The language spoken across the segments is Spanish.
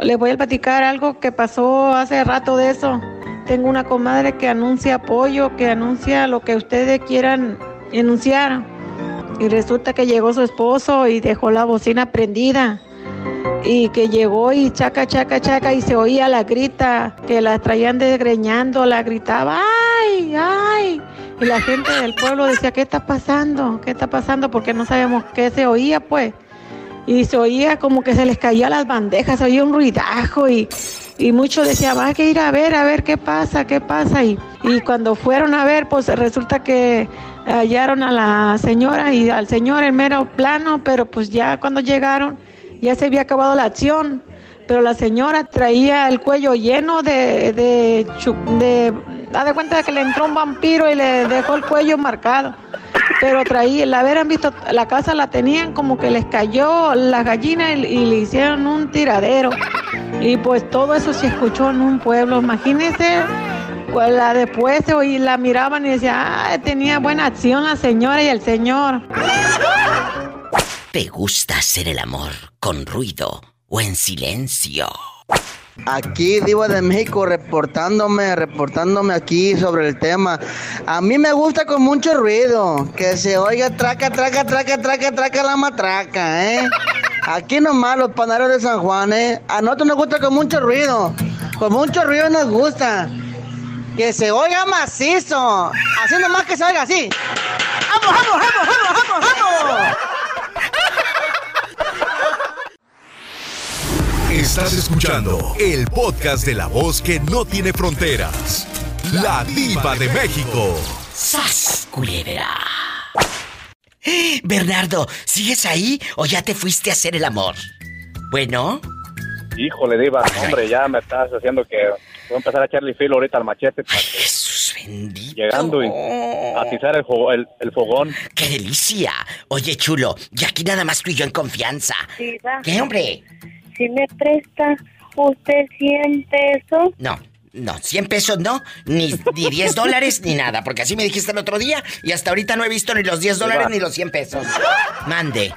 les voy a platicar algo que pasó hace rato de eso. Tengo una comadre que anuncia apoyo, que anuncia lo que ustedes quieran enunciar. Y resulta que llegó su esposo y dejó la bocina prendida. Y que llegó y chaca, chaca, chaca y se oía la grita, que la traían desgreñando, la gritaba, ¡ay, ay! Y la gente del pueblo decía, ¿qué está pasando? ¿Qué está pasando? Porque no sabemos qué se oía, pues. Y se oía como que se les caía las bandejas, se oía un ruidajo y, y muchos decían, a que ir a ver, a ver qué pasa, qué pasa. Y, y cuando fueron a ver, pues resulta que hallaron a la señora y al señor en mero plano, pero pues ya cuando llegaron ya se había acabado la acción. Pero la señora traía el cuello lleno de, de, de, da de cuenta que le entró un vampiro y le dejó el cuello marcado. Pero traía, la hubieran visto, la casa la tenían como que les cayó la gallina y, y le hicieron un tiradero. Y pues todo eso se escuchó en un pueblo. Imagínense pues la después y la miraban y decían, ah, tenía buena acción la señora y el señor. ¿Te gusta hacer el amor con ruido o en silencio? Aquí, Diva de México, reportándome, reportándome aquí sobre el tema. A mí me gusta con mucho ruido, que se oiga traca, traca, traca, traca, traca la matraca, ¿eh? Aquí nomás los panaderos de San Juan, ¿eh? A nosotros nos gusta con mucho ruido, con mucho ruido nos gusta. Que se oiga macizo, haciendo más que se oiga así. ¡Vamos, vamos, vamos, vamos, vamos, vamos! Estás escuchando el podcast de la voz que no tiene fronteras. La diva de México. ¡Sas, culebra! Bernardo, ¿sigues ahí o ya te fuiste a hacer el amor? Bueno. Híjole, diva, hombre, ya me estás haciendo que voy a empezar a echarle filo ahorita al machete. Ay, Jesús bendito. Llegando y atizar el, el- el fogón. ¡Qué delicia! Oye, chulo, y aquí nada más tú y yo en confianza. Diva, ¿Qué, hombre? Si me presta usted 100 pesos, No, no, 100 pesos no, ni, ni 10 dólares, ni nada, porque así me dijiste el otro día y hasta ahorita no he visto ni los 10 dólares ni los 100 pesos. Mande.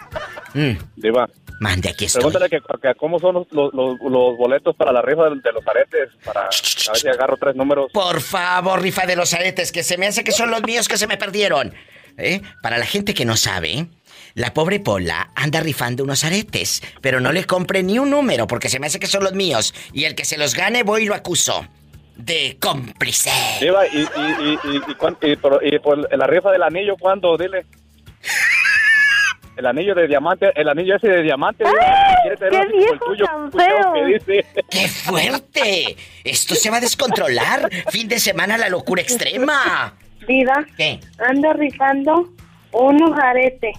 Mm, Diva, mande, aquí estoy. pregúntale que, que cómo son los, los, los- los boletos para la rifa de, de los aretes, para a ver si agarro tres números. Por favor, rifa de los aretes, que se me hace que son los míos que se me perdieron. ¿Eh? Para la gente que no sabe, la pobre Pola anda rifando unos aretes, pero no le compre ni un número porque se me hace que son los míos. Y el que se los gane, voy y lo acuso. De cómplice. Diva, y, y, y, y, y, cuán- y por, y por la rifa del anillo, ¿cuándo? Dile. El anillo de diamante, el anillo ese de diamante. Diva, ¿quiere tener qué viejo tuyo, tan feo. ¡Qué fuerte! Esto se va a descontrolar. Fin de semana la locura extrema. Diva, ¿Qué? ando rifando unos aretes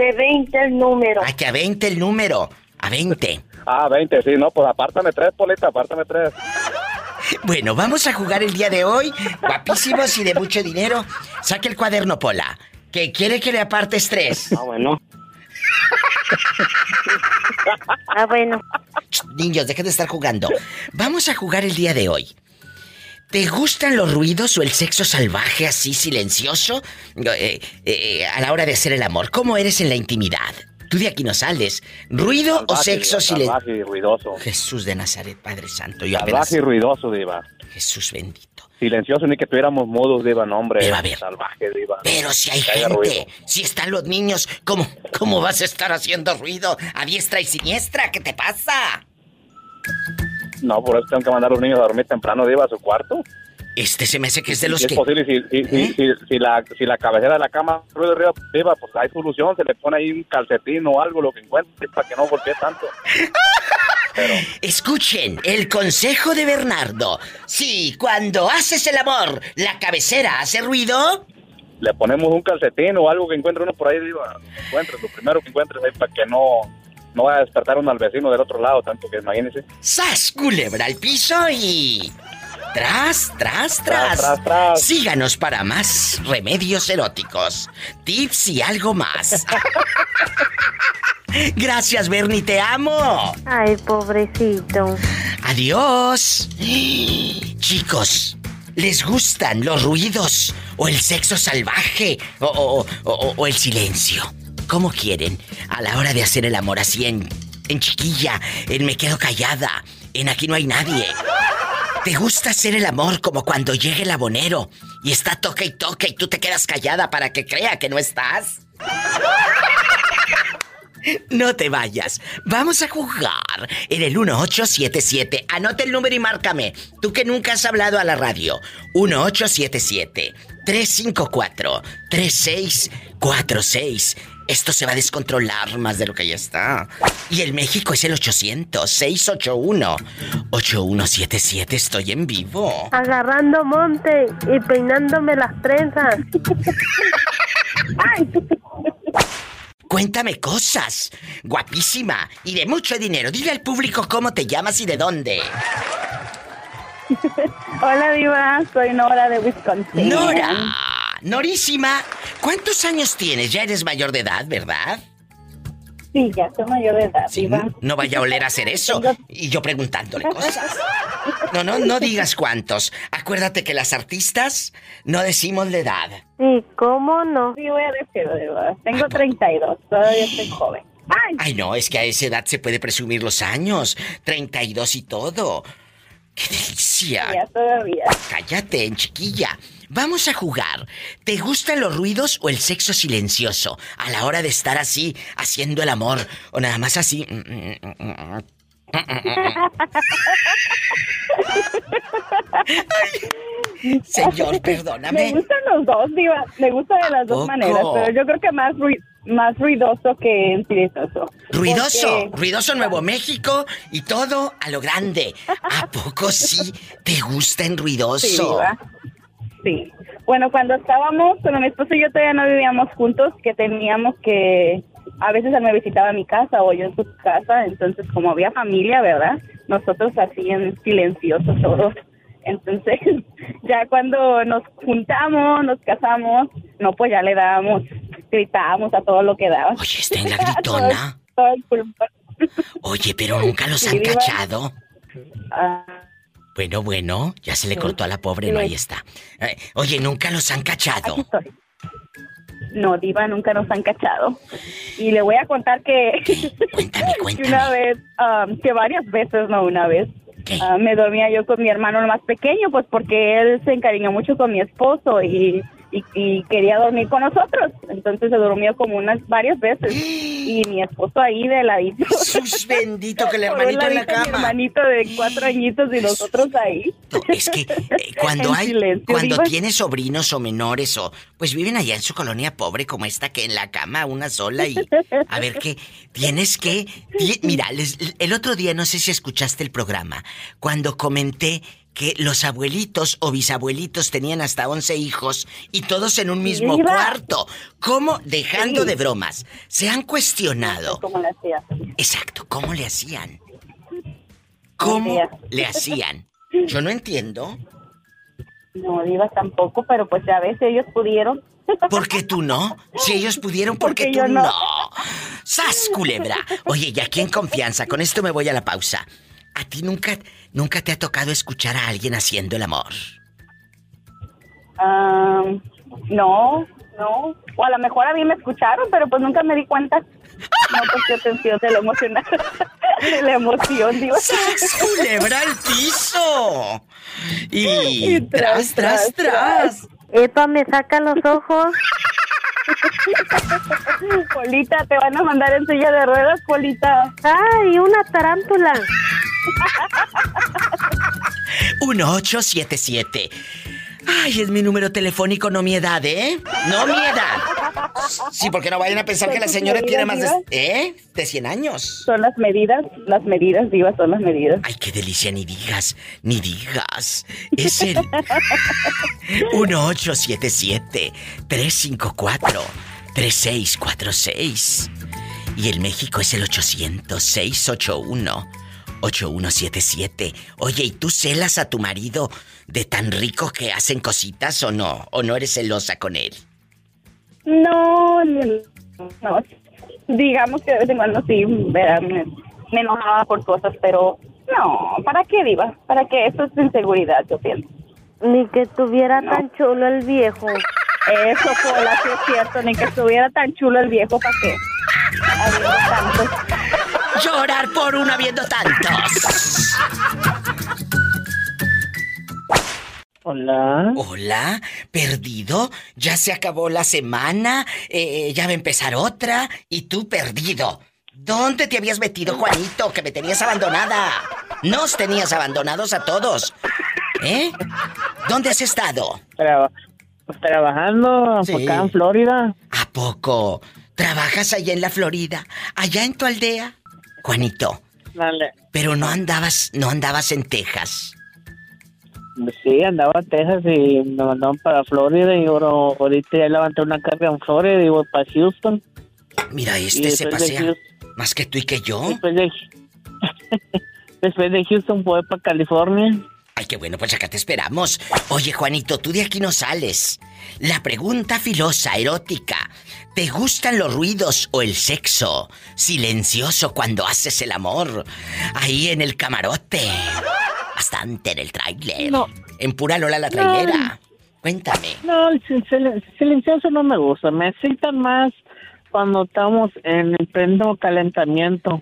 de 20 el número. Ay, que a 20 el número. A 20. Ah, 20, sí, no, pues apártame tres, Polita, apártame tres. Bueno, vamos a jugar el día de hoy. Guapísimos y de mucho dinero. Saque el cuaderno, Pola. Que quiere que le apartes tres. Ah, bueno. Ah, bueno. Niños, dejen de estar jugando. Vamos a jugar el día de hoy. ¿Te gustan los ruidos o el sexo salvaje así silencioso? Eh, eh, a la hora de hacer el amor. ¿Cómo eres en la intimidad? Tú de aquí no sales. ¿Ruido o sexo silencioso? Salvaje y ruidoso. Jesús de Nazaret, Padre Santo. Yo apenas... Salvaje y ruidoso, Diva. Jesús bendito. Silencioso, ni que tuviéramos mudos, Diva, no, hombre. Pero a ver. Salvaje, Diva. Pero si hay gente, ruido. si están los niños, ¿cómo, ¿cómo vas a estar haciendo ruido a diestra y siniestra? ¿Qué te pasa? No, por eso tengo que mandar a los niños a dormir temprano, Diva, a su cuarto. Este se me hace que es de los si que... es posible, si, si, si, ¿Eh? si, si la, si la cabecera de la cama ruido arriba, Diva, pues hay solución. Se le pone ahí un calcetín o algo, lo que encuentre, para que no golpee tanto. Pero, Escuchen el consejo de Bernardo. Si cuando haces el amor, la cabecera hace ruido, le ponemos un calcetín o algo que encuentre uno por ahí. Encuentres, lo primero que encuentres ahí para que no, no vaya a despertar uno al vecino del otro lado, tanto que imagínese. ¡sas culebra al piso y... Tras, tras, tras. Tras, tras, tras. Síganos para más remedios eróticos, tips y algo más. Gracias, Bernie, te amo. Ay, pobrecito. Adiós. Chicos, ¿les gustan los ruidos o el sexo salvaje o, o- o- o el silencio? ¿Cómo quieren? A la hora de hacer el amor así en, en chiquilla, en me quedo callada, En aquí no hay nadie. ¿Te gusta hacer el amor como cuando llegue el abonero y está toque y toque y tú te quedas callada para que crea que no estás? No te vayas. Vamos a jugar en el 1877. Anote el número y márcame. Tú que nunca has hablado a la radio. 1877 354 3646. Esto se va a descontrolar más de lo que ya está. Y el México es el 800-681-8177. Estoy en vivo. Agarrando monte y peinándome las trenzas. Cuéntame cosas. Guapísima y de mucho dinero. Dile al público cómo te llamas y de dónde. Hola, Diva. Soy Nora de Wisconsin. Nora. Norísima. ¿Cuántos años tienes? Ya eres mayor de edad, ¿verdad? Sí, ya soy mayor de edad, Sí, no vaya a oler a hacer eso. Y yo preguntándole cosas. No, no, no digas cuántos. Acuérdate que las artistas no decimos la edad. Sí, ¿cómo no? Sí, voy a decir. Tengo 32. Todavía estoy joven. ¡Ay! Ay, no, es que a esa edad se puede presumir los años. 32 y todo. ¡Qué delicia! Ya todavía. Cállate, en chiquilla. Vamos a jugar. ¿Te gustan los ruidos o el sexo silencioso? A la hora de estar así, haciendo el amor. O nada más así. Ay. Señor, Me perdóname. gustan los dos, Diva. Me gusta de las dos maneras, pero yo creo que más, más ruidoso que silencioso. Ruidoso, Porque- ruidoso Nuevo México y todo a lo grande. ¿A poco sí te gusta en Sí, ruidoso? Diva. Sí. Bueno, cuando estábamos, cuando mi esposo y yo todavía no vivíamos juntos, que teníamos que, a veces él me visitaba a mi casa o yo en su casa, entonces como había familia, ¿verdad? Nosotros así en silencioso todos. Entonces, ya cuando nos juntamos, nos casamos, no, pues ya le dábamos, gritábamos a todo lo que daba. Oye, está en la gritona. Todo el pulmón. Oye, pero nunca los Sí, han diva. cachado. Ah, Bueno, bueno, ya se le cortó a la pobre, no, ahí está. Eh, Oye, nunca los han cachado. Aquí estoy. No, Diva, nunca nos han cachado. Y le voy a contar que, Cuéntame, una vez, um, que varias veces, no una vez, ah, me dormía yo con mi hermano más pequeño, pues porque él se encariñó mucho con mi esposo y, y, y quería dormir con nosotros. Entonces se durmió como unas varias veces. Y mi esposo ahí de ladito. Jesús bendito que el hermanito en la ladito, Mi cama. hermanito de cuatro añitos y nosotros ahí. Es que eh, cuando hay, silencio, cuando diva. tienes sobrinos o menores o pues viven allá en su colonia pobre como esta que en la cama una sola y a ver qué tienes que mira les- el otro día no sé si escuchaste el programa cuando comenté que los abuelitos o bisabuelitos tenían hasta 11 hijos y todos en un mismo cuarto. ¿Cómo? Dejando Sí. de bromas. Se han cuestionado. Como le hacía. Exacto, ¿cómo le hacían? ¿Cómo le hacían? Yo no entiendo. No, Diva tampoco, pero pues ya ves, ellos pudieron. ¿Por qué tú no? Si ellos pudieron, ¿por qué Porque tú no. no? ¡Sas, culebra! Oye, y aquí en confianza, con esto me voy a la pausa. ¿A ti nunca, nunca te ha tocado escuchar a alguien haciendo el amor? Ah, no, no. O a lo mejor a mí me escucharon, pero pues nunca me di cuenta. No presté atención de la emocional. de la emoción. ¡Sas, culebra al piso! Y, Y tras, tras, tras, tras, tras. Epa, me saca los ojos. Polita, te van a mandar en silla de ruedas, Polita. ¡Ay, una tarántula! 1877. Ay, es mi número telefónico, no mi edad, ¿eh? No mi edad. Sí, porque no vayan a pensar que la señora tiene más de... ¿Eh? De 100 años. Son las medidas, las medidas, Diva, son las medidas. Ay, qué delicia, ni digas, ni digas. Es el 1877-354-3646. Y el México es el 800-681-8177. Oye, ¿y tú celas a tu marido de tan rico que hacen cositas o no? ¿O no eres celosa con él? No, no, no. Digamos que de vez en cuando sí, ¿verdad? me, me enojaba por cosas, pero no, ¿para qué, Diva? ¿Para qué? Eso es inseguridad, yo pienso. Ni que tuviera tan chulo el viejo. Eso, Pola, sí es cierto, ni que estuviera tan chulo el viejo, ¿para qué? Habiendo tantos. Llorar por uno viendo tantos. Hola. Hola, perdido. Ya se acabó la semana, eh, ya va a empezar otra y tú perdido. ¿Dónde te habías metido, Juanito? Que me tenías abandonada. Nos tenías abandonados a todos. ¿Eh? ¿Dónde has estado? Traba pues, trabajando acá en Florida. ¿A poco? ¿Trabajas allá en la Florida? ¿Allá en tu aldea? Juanito, Dale. pero no andabas, no andabas en Texas. Sí, andaba en Texas y me mandaron para Florida y ahora, ahorita ya levanté una carga en Florida y voy para Houston. Mira, este se pasea Houston- más que tú y que yo. Después de, después de Houston voy para California. Ay, qué bueno, pues acá te esperamos. Oye, Juanito, tú de aquí no sales. La pregunta filosa, erótica. ¿Te gustan los ruidos o el sexo? Silencioso cuando haces el amor. Ahí en el camarote. Bastante en el tráiler. No. En pura Lola la trailera. Cuéntame. No, el sil- sil- silencioso no me gusta. Me excitan más cuando estamos en el pleno calentamiento.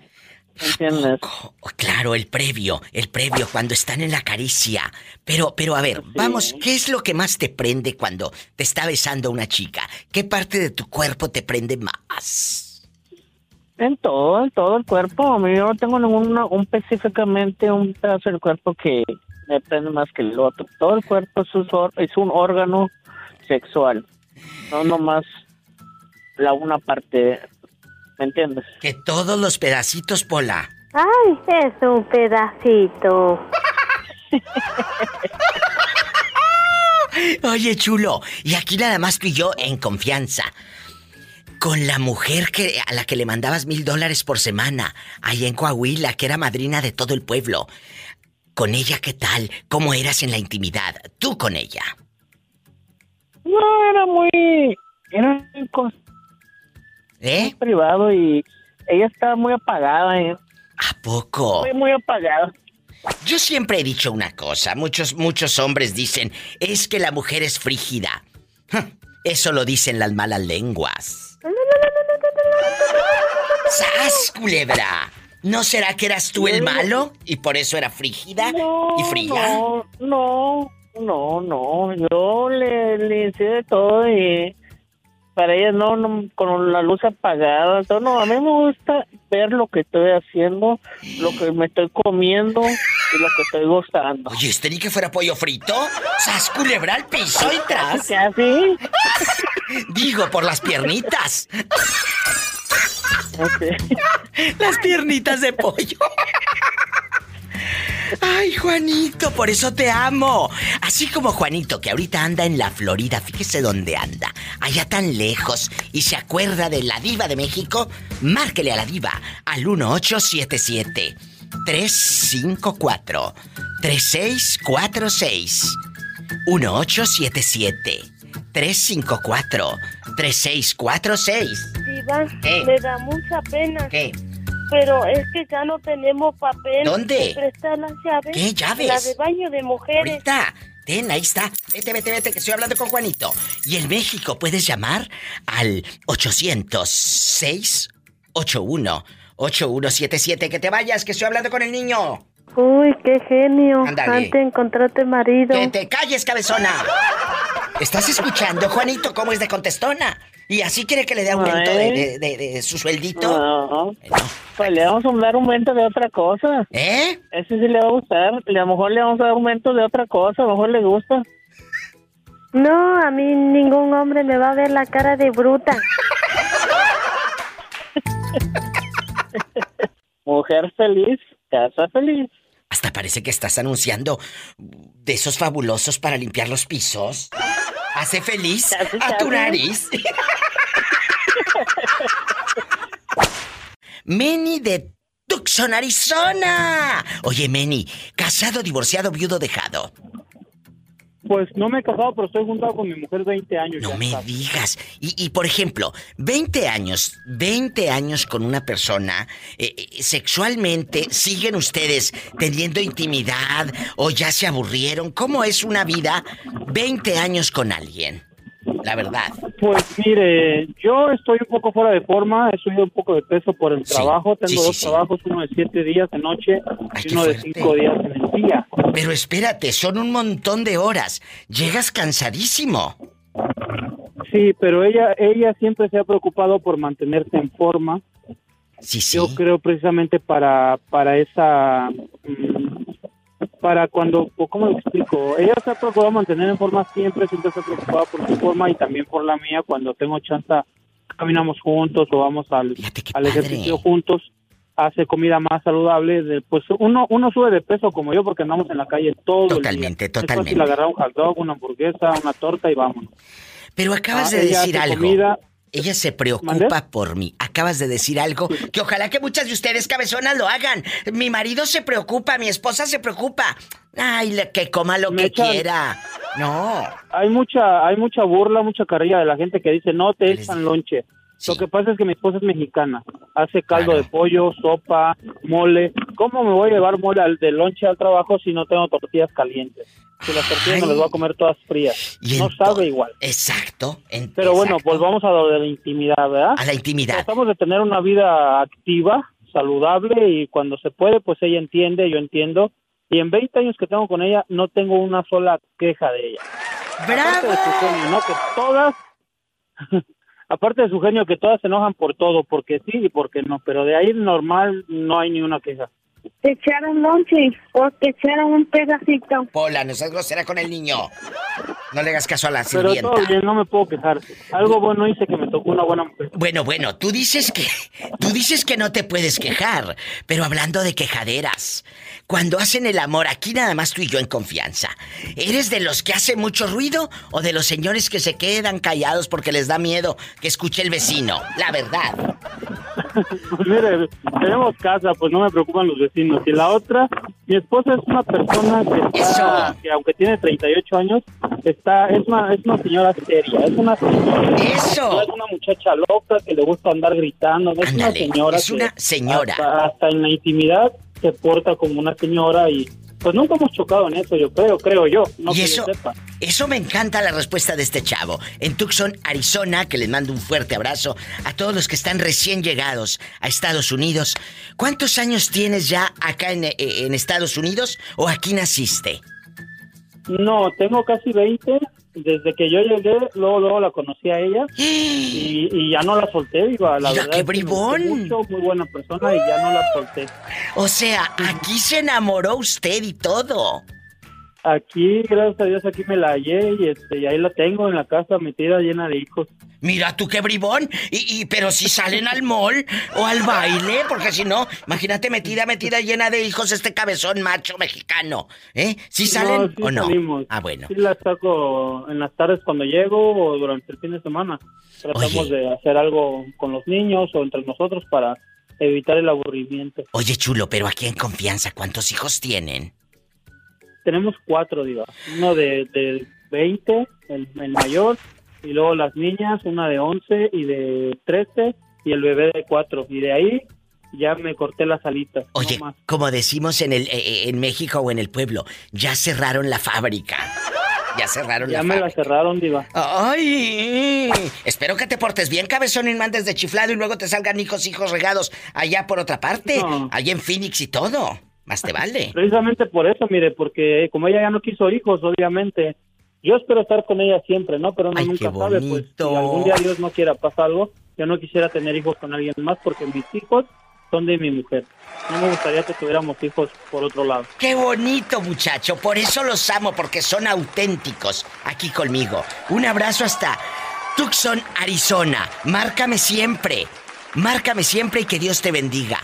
¿Entiendes? Oh, claro, el previo, el previo, cuando están en la caricia. Pero, pero a ver, vamos, ¿qué es lo que más te prende cuando te está besando una chica? ¿Qué parte de tu cuerpo te prende más? En todo, en todo el cuerpo. A mí yo no tengo ninguna, un específicamente un pedazo del cuerpo que me prende más que el otro. Todo el cuerpo es un, es un órgano sexual. No nomás la una parte. ¿Me entiendes? Que todos los pedacitos, Pola. Ay, es un pedacito. Oye, chulo, y aquí nada más tú y yo en confianza. Con la mujer que, a la que le mandabas mil dólares por semana, allá en Coahuila, que era madrina de todo el pueblo. Con ella, ¿qué tal? ¿Cómo eras en la intimidad? Tú con ella. No, era muy. Era muy ¿Eh? privado y ella estaba muy apagada. ¿eh? ¿A poco? Muy, muy apagada. Yo siempre he dicho una cosa, muchos, muchos hombres dicen, es que la mujer es frígida. Eso lo dicen las malas lenguas. ¡Sas, culebra! ¿No será que eras tú el malo y por eso era frígida y fría? No, no, no, no. Yo le, le hice de todo y para ella no, no, con la luz apagada. todo. no, a mí me gusta ver lo que estoy haciendo, lo que me estoy comiendo y lo que estoy gustando. Oye, ¿este ni que fuera pollo frito? ¡Sas, culebra al piso y tras! ¿Qué así? Digo, por las piernitas. Ok. Las piernitas de pollo. Ay, Juanito, por eso te amo. Así como Juanito, que ahorita anda en la Florida, fíjese dónde anda, allá tan lejos, y se acuerda de la diva de México, márquele a la diva al 1877 354 3646 1877 354 3646 Diva, me da mucha pena. ¿Qué? Pero es que ya no tenemos papel. ¿Dónde? ¿Qué llaves? La de baño de mujeres. Ahorita. Ten, ahí está. Vete, vete, vete, que estoy hablando con Juanito. Y en México puedes llamar al 800-681-8177. Que te vayas, que estoy hablando con el niño. Uy, qué genio. Ándale. Antes encontrarte marido. Que te calles, cabezona. ¿Estás escuchando, Juanito, cómo es de contestona? ¿Y así quiere que le dé aumento de, de- de- de su sueldito? No. Pues le vamos a dar aumento de otra cosa. ¿Eh? Ese sí le va a gustar. A lo mejor le vamos a dar aumento de otra cosa. A lo mejor le gusta. No, a mí ningún hombre me va a ver la cara de bruta. Mujer feliz, casa feliz. Hasta parece que estás anunciando de esos fabulosos para limpiar los pisos. Hace feliz a tu nariz. Meni de Tucson, Arizona. Oye, Meni, casado, divorciado, viudo, dejado. Pues no me he casado, pero estoy juntado con mi mujer 20 años. No ya me está. digas. Y, y, por ejemplo, 20 años, 20 años con una persona, eh, eh, sexualmente, ¿siguen ustedes teniendo intimidad o ya se aburrieron? ¿Cómo es una vida 20 años con alguien? La verdad. Pues mire, yo estoy un poco fuera de forma, he subido un poco de peso por el Sí, trabajo, tengo sí, dos sí. trabajos, uno de siete días de noche Ay, y uno de cinco días en el día. Pero espérate, son un montón de horas. Llegas cansadísimo. Sí, pero ella ella siempre se ha preocupado por mantenerse en forma. Sí, sí. Yo creo precisamente para para esa mm, para cuando ¿cómo lo explico? Ella se ha procurado mantener en forma siempre, siempre se ha preocupado por su forma y también por la mía cuando tengo chance caminamos juntos o vamos al, al ejercicio juntos hace comida más saludable, de- pues uno uno sube de peso como yo porque andamos en la calle todo Totalmente, el día. totalmente. Fácil agarrar un hot dog, una hamburguesa, una torta y vámonos. Pero acabas Ah, de decir algo. comida. Ella se preocupa por mí. Acabas de decir algo que ojalá que muchas de ustedes cabezonas lo hagan. Mi marido se preocupa, mi esposa se preocupa. Ay, le- que coma lo que echan- quiera. No. Hay mucha hay mucha burla, mucha carrilla de la gente que dice, "No te echan lonche." Lo que pasa es que mi esposa es mexicana. Hace caldo de pollo, sopa, mole. ¿Cómo me voy a llevar mole al, de lonche al trabajo si no tengo tortillas calientes? Si las tortillas me las voy a comer todas frías. No sabe igual. Exacto. en- Pero bueno, volvamos a lo de la intimidad, ¿verdad? A la intimidad. Tratamos de tener una vida activa, saludable y cuando se puede, pues ella entiende, yo entiendo. Y en 20 años que tengo con ella, no tengo una sola queja de ella. Aparte de su genio, ¿no? Que todas, aparte de su genio, que todas se enojan por todo, porque sí y porque no, pero de ahí normal no hay ni una queja. Te echaron lonche o te echaron un pedacito. Pola, no seas grosera con el niño. No le hagas caso a la Pero sirvienta. todo bien, no me puedo quejar. Algo bueno hice que me tocó una buena mujer. Bueno, bueno, tú dices que tú dices que no te puedes quejar, pero hablando de quejaderas, cuando hacen el amor aquí nada más tú y yo en confianza, ¿eres de los que hace mucho ruido o de los señores que se quedan callados porque les da miedo que escuche el vecino? La verdad. Pues mire, tenemos casa, pues no me preocupan los vecinos. Y la otra, mi esposa es una persona que, está- que aunque tiene 38 años, está es una, es una señora seria, es una señora. Eso. No es una muchacha loca que le gusta andar gritando, no es una Ándale, señora es una señora. Hasta, hasta en la intimidad se porta como una señora y pues nunca hemos chocado en eso, yo creo, creo yo, no y que eso, yo sepa. eso me encanta la respuesta de este chavo. En Tucson, Arizona, que les mando un fuerte abrazo a todos los que están recién llegados a Estados Unidos. ¿Cuántos años tienes ya acá en, eh, en Estados Unidos o aquí naciste? No, tengo casi 20. Desde que yo llegué, luego, luego la conocí a ella y, y ya no la solté, viva. La Mira, verdad qué es bribón. mucho, muy buena persona y ya no la solté. O sea, aquí se enamoró usted y todo. Aquí, gracias a Dios, aquí me la hallé y, este, y ahí la tengo en la casa metida llena de hijos. Mira tú qué bribón. Y, y- pero si salen al mall o al baile, porque si no, imagínate metida, metida llena de hijos este cabezón macho mexicano. ¿Eh? ¿Si salen No, sí o no? salimos. Ah, bueno. Sí la saco en las tardes cuando llego o durante el fin de semana. Tratamos de hacer algo con los niños o entre nosotros para evitar el aburrimiento. Oye, chulo, pero aquí en confianza, ¿cuántos hijos tienen? Tenemos cuatro, diva. Uno de, de 20, el, el mayor, y luego las niñas, una de 11 y de 13, y el bebé de 4. Y de ahí ya me corté las alitas. Oye, no como decimos en el eh, eh, en México o en el pueblo, ya cerraron la fábrica. Ya cerraron Ya la me la fábrica. cerraron, diva. ¡Ay! Espero que te portes bien, cabezón, y mandes de chiflado y luego te salgan hijos, hijos regados allá por otra parte. Allá en Phoenix y todo. Más te vale. Precisamente por eso, mire, porque como ella ya no quiso hijos, obviamente, yo espero estar con ella siempre, ¿no? Pero uno Ay, nunca sabe, pues, si algún día Dios no quiera pasar algo, yo no quisiera tener hijos con alguien más porque mis hijos son de mi mujer. No me gustaría que tuviéramos hijos por otro lado. Qué bonito, muchacho. Por eso los amo, porque son auténticos aquí conmigo. Un abrazo hasta Tucson, Arizona. Márcame siempre. Márcame siempre y que Dios te bendiga.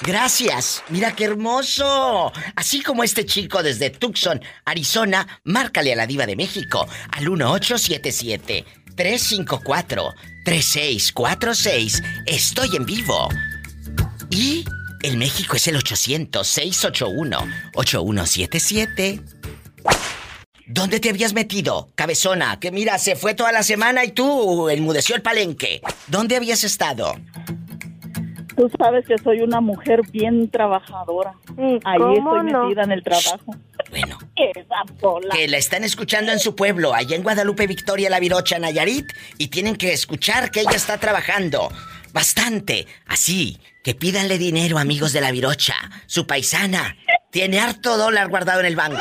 Gracias. Mira qué hermoso. Así como este chico desde Tucson, Arizona, márcale a la diva de México al 1877 354 3646. Estoy en vivo. Y el México es el 800-681-8177. ¿Dónde te habías metido, cabezona? Que mira, se fue toda la semana y tú enmudeció el palenque. ¿Dónde habías estado? Tú sabes que soy una mujer bien trabajadora. Ahí cómo estoy no? metida en el trabajo. Bueno. Esa. Que la están escuchando en su pueblo, allá en Guadalupe Victoria, La Virocha, Nayarit, y tienen que escuchar que ella está trabajando. Bastante. Así, que pídanle dinero, amigos de La Virocha, su paisana. Tiene harto dólar guardado en el banco.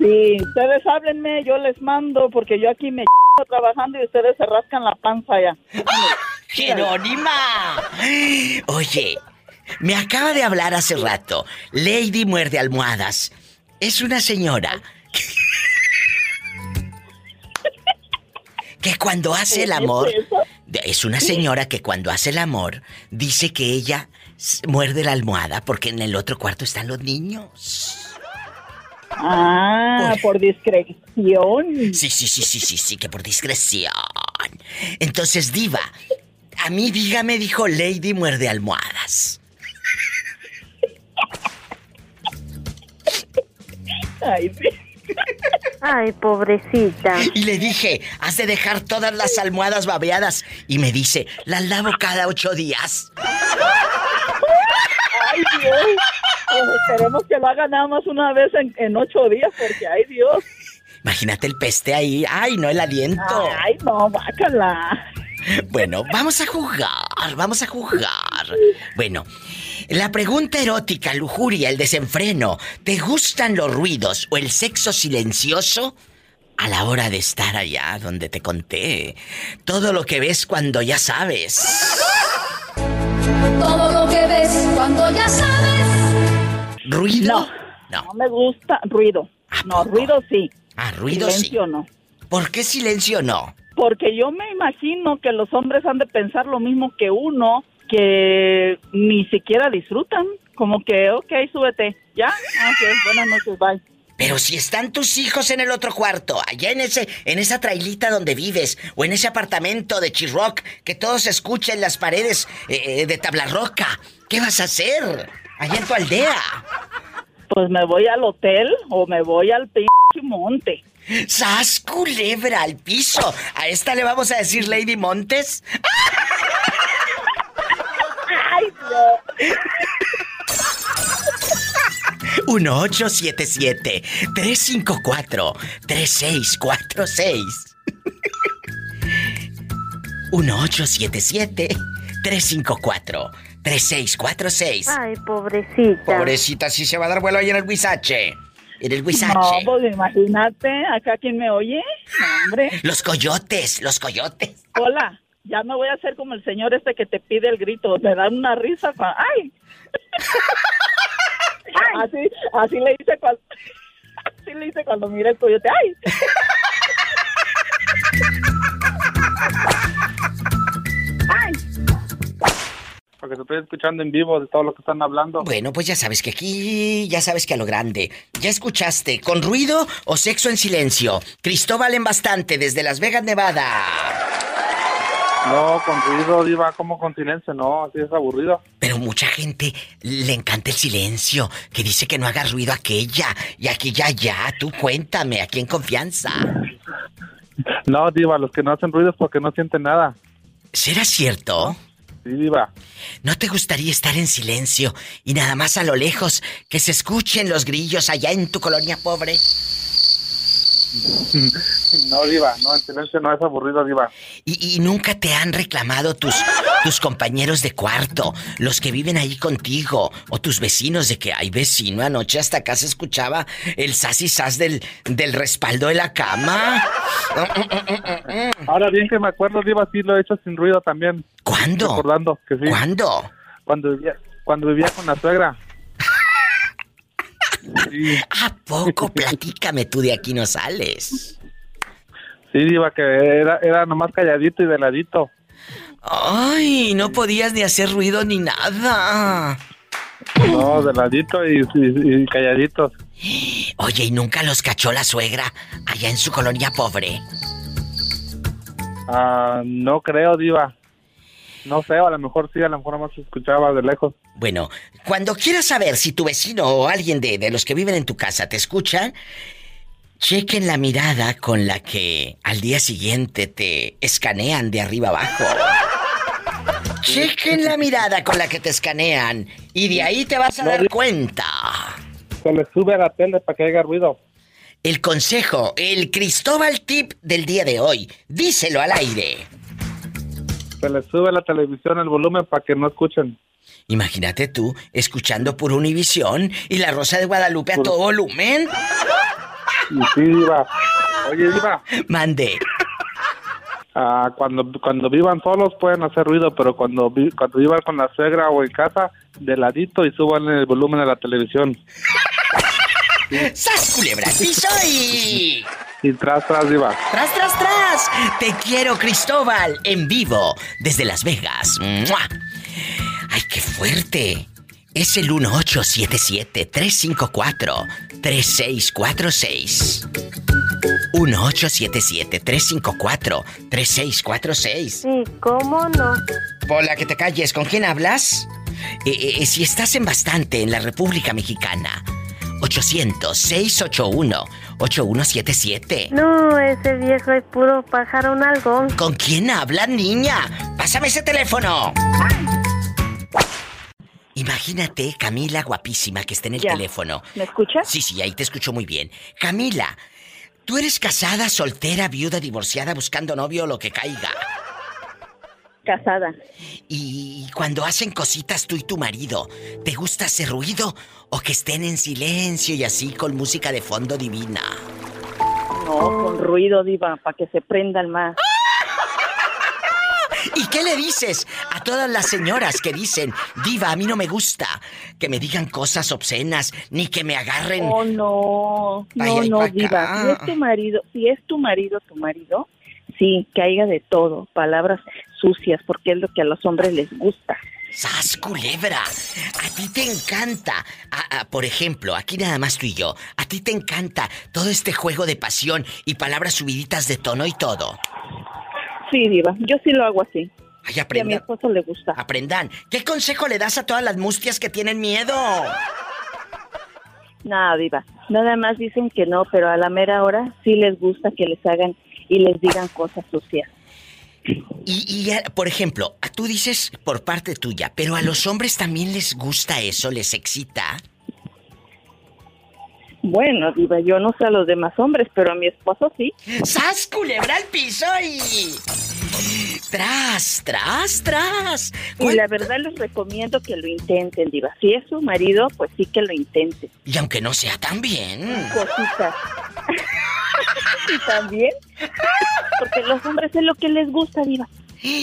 Sí, ustedes háblenme, yo les mando, porque yo aquí me trabajando y ustedes se rascan la panza ya. ¡Jerónima! Oye, me acaba de hablar hace rato. Lady Muerde Almohadas. Es una señora. que cuando hace el amor. Es una señora que cuando hace el amor dice que ella muerde la almohada porque en el otro cuarto están los niños. Ah, por discreción. Sí, sí, sí, sí, sí, sí, que por discreción. Entonces, Diva, a mí dígame, dijo Lady Muerde Almohadas. Ay, sí. Ay, pobrecita. Y le dije, has de dejar todas las almohadas babeadas. Y me dice, las lavo cada ocho días. Ay, Dios. Pues esperemos que lo haga nada más una vez en, en ocho días, porque ay, Dios. Imagínate el peste ahí. Ay, no, el aliento. Ay, no, bácala. Bueno, vamos a jugar, vamos a jugar. Bueno, la pregunta erótica, lujuria, el desenfreno. ¿Te gustan los ruidos o el sexo silencioso? A la hora de estar allá donde te conté. Todo lo que ves cuando ya sabes. Todo lo que ves cuando ya sabes. ¿Ruido? No, no me gusta ruido. No, ruido sí. Ah, ruido sí. Silencio no. ¿Por qué silencio no? Porque yo me imagino que los hombres han de pensar lo mismo que uno, que ni siquiera disfrutan. Como que, ok, súbete. ¿Ya? Ah, Ok, buenas noches, bye. Pero si están tus hijos en el otro cuarto, allá en ese, en esa trailita donde vives, o en ese apartamento de Chirroc, que todo se escucha en las paredes eh, de tabla roca, ¿qué vas a hacer? Allá en tu aldea. Pues me voy al hotel o me voy al pinche monte. ¡Sas culebra al piso! ¿A esta le vamos a decir Lady Montes? ¡Ay, Dios! 1877-354-3646. 1877-354-3646. Ay, pobrecita. Pobrecita, si se va a dar vuelo ahí en el Huizache. En el Huizache. No, pues imagínate, acá quien me oye. Hombre. Los coyotes, los coyotes. Hola, ya me voy a hacer como el señor este que te pide el grito. Me da una risa. pa- ¡Ay! Así, así le hice cuando, así le hice cuando miré el coyote. ¡Ay! ¡Ay! Porque te estoy escuchando en vivo de todo lo que están hablando. Bueno, pues ya sabes que aquí, ya sabes que a lo grande. Ya escuchaste, ¿con ruido o sexo en silencio? Cristóbal en bastante, desde Las Vegas, Nevada. No, con ruido, diva, como con silencio, no, así es aburrido. Pero mucha gente le encanta el silencio, que dice que no haga ruido aquella y aquella ya. Tú cuéntame, aquí en confianza. No, diva, los que no hacen ruido es porque no sienten nada. ¿Será cierto? ¿No te gustaría estar en silencio y nada más a lo lejos que se escuchen los grillos allá en tu colonia pobre? No, diva, no, en silencio no es aburrido, diva. ¿Y, y nunca te han reclamado tus, tus compañeros de cuarto, los que viven ahí contigo, o tus vecinos de que, ay vecino, anoche hasta acá se escuchaba el sas y sas del, del respaldo de la cama? Ahora bien que me acuerdo, diva, sí lo he hecho sin ruido también. ¿Cuándo? Recordando que sí. ¿Cuándo? Cuando vivía, cuando vivía con la suegra. Sí, ¿A poco? Platícame tú de aquí no sales. sí, diva, que era, era nomás calladito y de ladito. Ay, no podías ni hacer ruido ni nada. No, de ladito y, y- y calladitos. Oye, ¿y nunca los cachó la suegra allá en su colonia pobre? Ah, no creo, diva. No sé, a lo mejor sí, a lo mejor nomás se escuchaba de lejos. Bueno, cuando quieras saber si tu vecino o alguien de, de los que viven en tu casa te escuchan, chequen la mirada con la que al día siguiente te escanean de arriba abajo. Chequen la mirada con la que te escanean y de ahí te vas a dar cuenta. Se le sube a la tele para que haya ruido. El consejo, el Cristóbal Tip del día de hoy. Díselo al aire. Se le sube la televisión el volumen para que no escuchen. Imagínate tú, escuchando por Univisión y la Rosa de Guadalupe a todo volumen. Y sí, Diva. Oye, Diva. Mande. Ah, cuando, cuando vivan solos pueden hacer ruido, pero cuando, vi- cuando vivan con la suegra o en casa, de ladito y suban el volumen a la televisión. ¡Sas, culebra! al piso y... Y tras, tras, Diva. ¡Tras, tras, tras! Te quiero, Cristóbal, en vivo, desde Las Vegas. ¡Mua! ¡Ay, qué fuerte! Es el 1877-354-3646. 1877-354-3646. Sí, ¿cómo no? Hola, que te calles. ¿Con quién hablas? Eh, eh, si estás en bastante en la República Mexicana. 800-681-8177. No, ese viejo es puro pájaro nalgón. ¿Con quién hablas, niña? Pásame ese teléfono. Imagínate, Camila, guapísima, que está en el Ya. teléfono. ¿Me escuchas? Sí, sí, ahí te escucho muy bien. Camila, ¿tú eres casada, soltera, viuda, divorciada, buscando novio o lo que caiga? Casada. Y cuando hacen cositas tú y tu marido, ¿te gusta hacer ruido o que estén en silencio y así con música de fondo divina? No, con ruido, diva, para que se prendan más. ¿Y qué le dices a todas las señoras que dicen, diva, a mí no me gusta que me digan cosas obscenas ni que me agarren? Oh, no, no, no, diva. Si es tu marido, si es tu marido, tu marido, sí, que haya de todo, palabras sucias, porque es lo que a los hombres les gusta. ¡Sas, culebra! A ti te encanta. a- a- por ejemplo, aquí nada más tú y yo. A ti te encanta todo este juego de pasión y palabras subiditas de tono y todo. Sí, diva, yo sí lo hago así. Ay, Y a mi aprendan. esposo le gusta. Aprendan. ¿Qué consejo le das a todas las mustias que tienen miedo? Nada, diva. Nada más dicen que no, pero a la mera hora sí les gusta que les hagan y les digan cosas sucias. Y, y, por ejemplo, tú dices por parte tuya, pero a los hombres también les gusta eso, les excita. Bueno, diva, yo no sé a los demás hombres, pero a mi esposo sí. ¡Sas, culebra al piso y... ¡Tras, tras, tras! Y la verdad les recomiendo que lo intenten, diva. Si es su marido, pues sí que lo intenten. Y aunque no sea tan bien. Cositas. y también, porque los hombres es lo que les gusta, diva.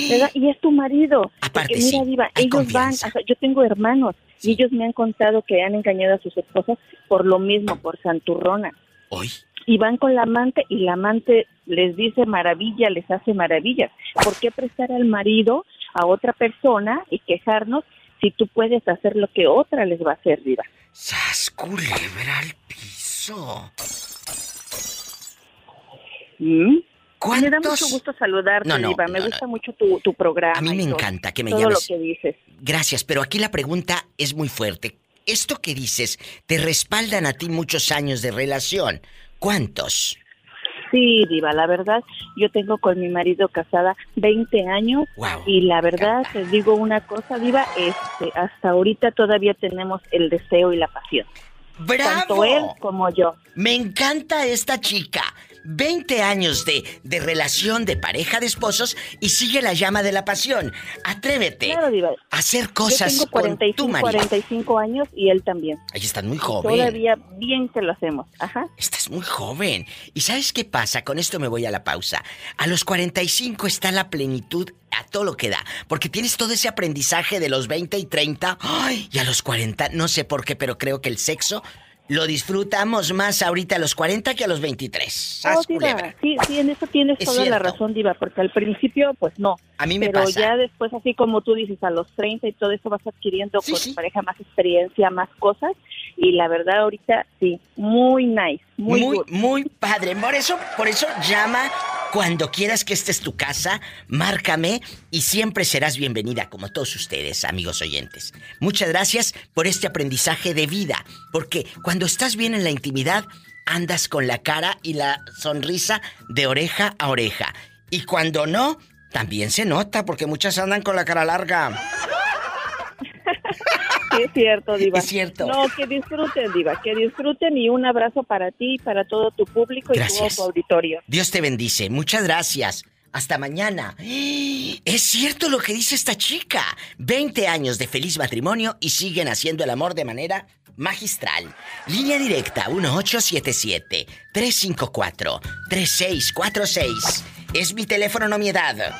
¿Verdad? Y es tu marido. Aparte, Porque mira, sí, diva, ellos van, confianza. o sea, yo tengo hermanos y ellos me han contado que han engañado a sus esposas por lo mismo, por santurrona. Hoy. Y van con la amante y la amante les dice maravilla, les hace maravillas. ¿Por qué prestar al marido a otra persona y quejarnos si tú puedes hacer lo que otra les va a hacer, diva? ¡Sas, culebra al piso! ¿Mm? Me da ¿Cuántos- mucho gusto saludarte, No, no, Diva. Me no, gusta mucho tu, tu programa. A mí me todo- encanta que me todo llames. lo que dices. Gracias, pero aquí la pregunta es muy fuerte. Esto que dices, ¿te respaldan a ti muchos años de relación? ¿Cuántos? Sí, Diva, la verdad, yo tengo con mi marido casada 20 años Wow. y la verdad, te digo una cosa, Diva, este, hasta ahorita todavía tenemos el deseo y la pasión. ¡Bravo! Tanto él como yo. Me encanta esta chica. 20 años de, de relación de pareja de esposos y sigue la llama de la pasión. Atrévete Claro, Diva. a hacer Yo cosas tengo con 45, tu marido. 45 años y él también. Ahí estás muy joven. Todavía bien que lo hacemos. Ajá. Estás muy joven. ¿Y sabes qué pasa? Con esto me voy a la pausa. A los 45 está la plenitud a todo lo que da. Porque tienes todo ese aprendizaje de los 20 y 30. ¡Ay! Y a los 40, no sé por qué, pero creo que el sexo lo disfrutamos más ahorita a los 40 que a los 23. ¡Sas, Oh, Diva! Sí, sí, en eso tienes Es toda la razón, Diva, porque al principio, pues no. A mí me Pero pasa. ya después, así como tú dices, a los 30 y todo eso vas adquiriendo con tu pareja más experiencia, más cosas. Y la verdad, ahorita sí, muy nice, muy, Muy, good. muy padre. Por eso, por eso llama cuando quieras que esta es tu casa, márcame y siempre serás bienvenida, como todos ustedes, amigos oyentes. Muchas gracias por este aprendizaje de vida, porque cuando estás bien en la intimidad, andas con la cara y la sonrisa de oreja a oreja. Y cuando no, también se nota, porque muchas andan con la cara larga. Sí, es cierto, Diva. Es cierto. No, que disfruten, Diva, que disfruten y un abrazo para ti y para todo tu público y todo tu auditorio. Dios te bendice. Muchas gracias. Hasta mañana. Es cierto lo que dice esta chica. 20 años de feliz matrimonio y siguen haciendo el amor de manera magistral. Línea directa 1877-354-3646. Es mi teléfono, no mi edad.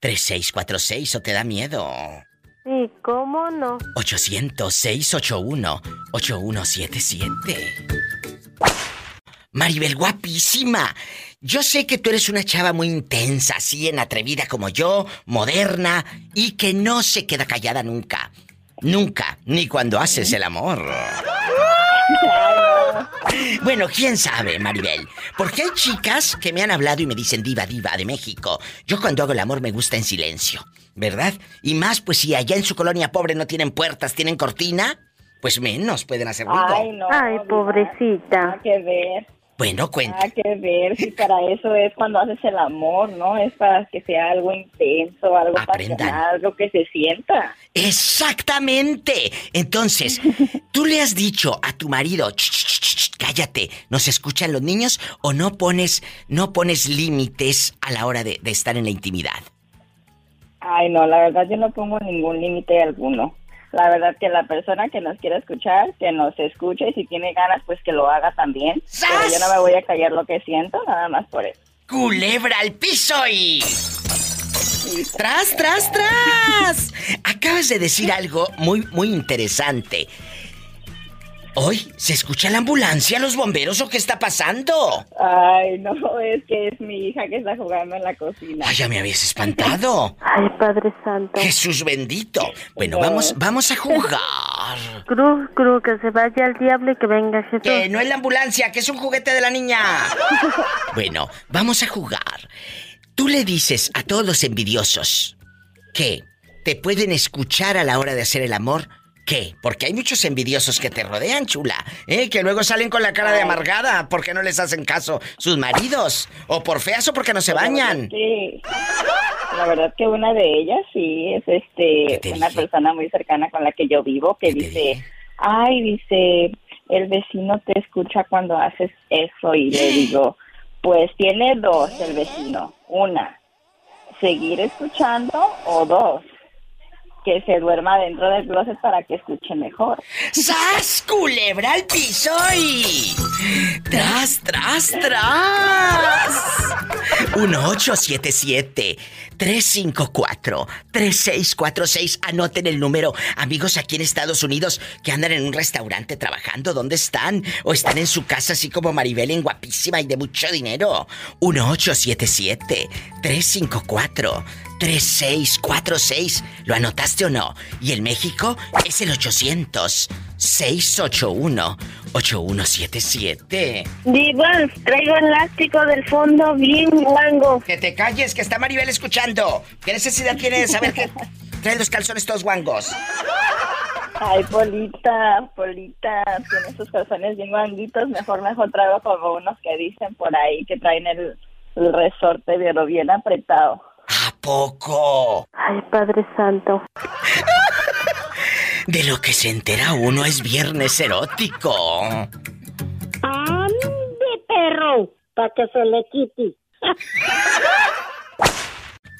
1877-354-3646 o te da miedo. Sí, ¿cómo no? 800-681-8177. Maribel, guapísima. Yo sé que tú eres una chava muy intensa, así en atrevida como yo, moderna y que no se queda callada nunca. Nunca, ni cuando haces el amor. Bueno, quién sabe, Maribel. Porque hay chicas que me han hablado y me dicen diva, diva de México. Yo cuando hago el amor me gusta en silencio, ¿verdad? Y más, pues si allá en su colonia pobre no tienen puertas, tienen cortina, pues menos pueden hacer ruido. Ay, no. Ay, pobrecita. Nada que ver. Bueno, cuenta. Nada que ver. Si para eso es cuando haces el amor, ¿no? Es para que sea algo intenso, algo Aprendan. pasional, algo que se sienta. Exactamente. Entonces, ¿tú le has dicho a tu marido, "Ch, ch, ch, ch, cállate, nos escuchan los niños o no pones, no pones límites a la hora de, de estar en la intimidad? Ay, no, la verdad yo no pongo ningún límite alguno. La verdad que la persona que nos quiera escuchar, que nos escuche y si tiene ganas, pues que lo haga también. Pero yo no me voy a callar lo que siento, nada más por eso. Culebra al piso y... ¡Tras, tras, tras! Acabas de decir algo muy, muy interesante. Hoy, ¿se escucha la ambulancia, los bomberos o qué está pasando? Ay, no, es que es mi hija que está jugando en la cocina. Ay, ya me habías espantado. Ay, Padre Santo. Jesús bendito. Bueno, vamos, vamos a jugar. Cruz, cruz, que se vaya al diablo y que venga Jesús. Que no es la ambulancia, que es un juguete de la niña. Bueno, vamos a jugar. Tú le dices a todos los envidiosos que te pueden escuchar a la hora de hacer el amor. ¿Qué? Porque hay muchos envidiosos que te rodean, chula. ¿eh? Que luego salen con la cara de amargada porque no les hacen caso sus maridos. O por feas o porque no se bañan. Sí. La verdad que una de ellas sí es este una persona muy cercana con la que yo vivo que dice, ay, dice, el vecino te escucha cuando haces eso y le digo, pues tiene dos el vecino, una, seguir escuchando o dos, que se duerma dentro del closet para que escuche mejor. ¡Sas, culebra al piso y... ¡Tras, tras, tras! 1877-354-3646. Anoten el número. Amigos aquí en Estados Unidos que andan en un restaurante trabajando, ¿dónde están? O están en su casa así como Maribel en guapísima y de mucho dinero. 1877-354. 3646. ¿Lo anotaste o no? Y el México es el 800 681 8177. Divas, traigo elástico del fondo bien guango. Que te calles, que está Maribel escuchando. ¿Qué necesidad tiene de saber que trae los calzones todos guangos? Ay, Polita, Polita, tiene sus calzones bien guanguitos, mejor, mejor traigo como unos que dicen por ahí que traen el, el resorte pero bien apretado. ¿A poco? Ay, Padre Santo. De lo que se entera uno es viernes erótico. ¡Ande, perro! Para que se le quite.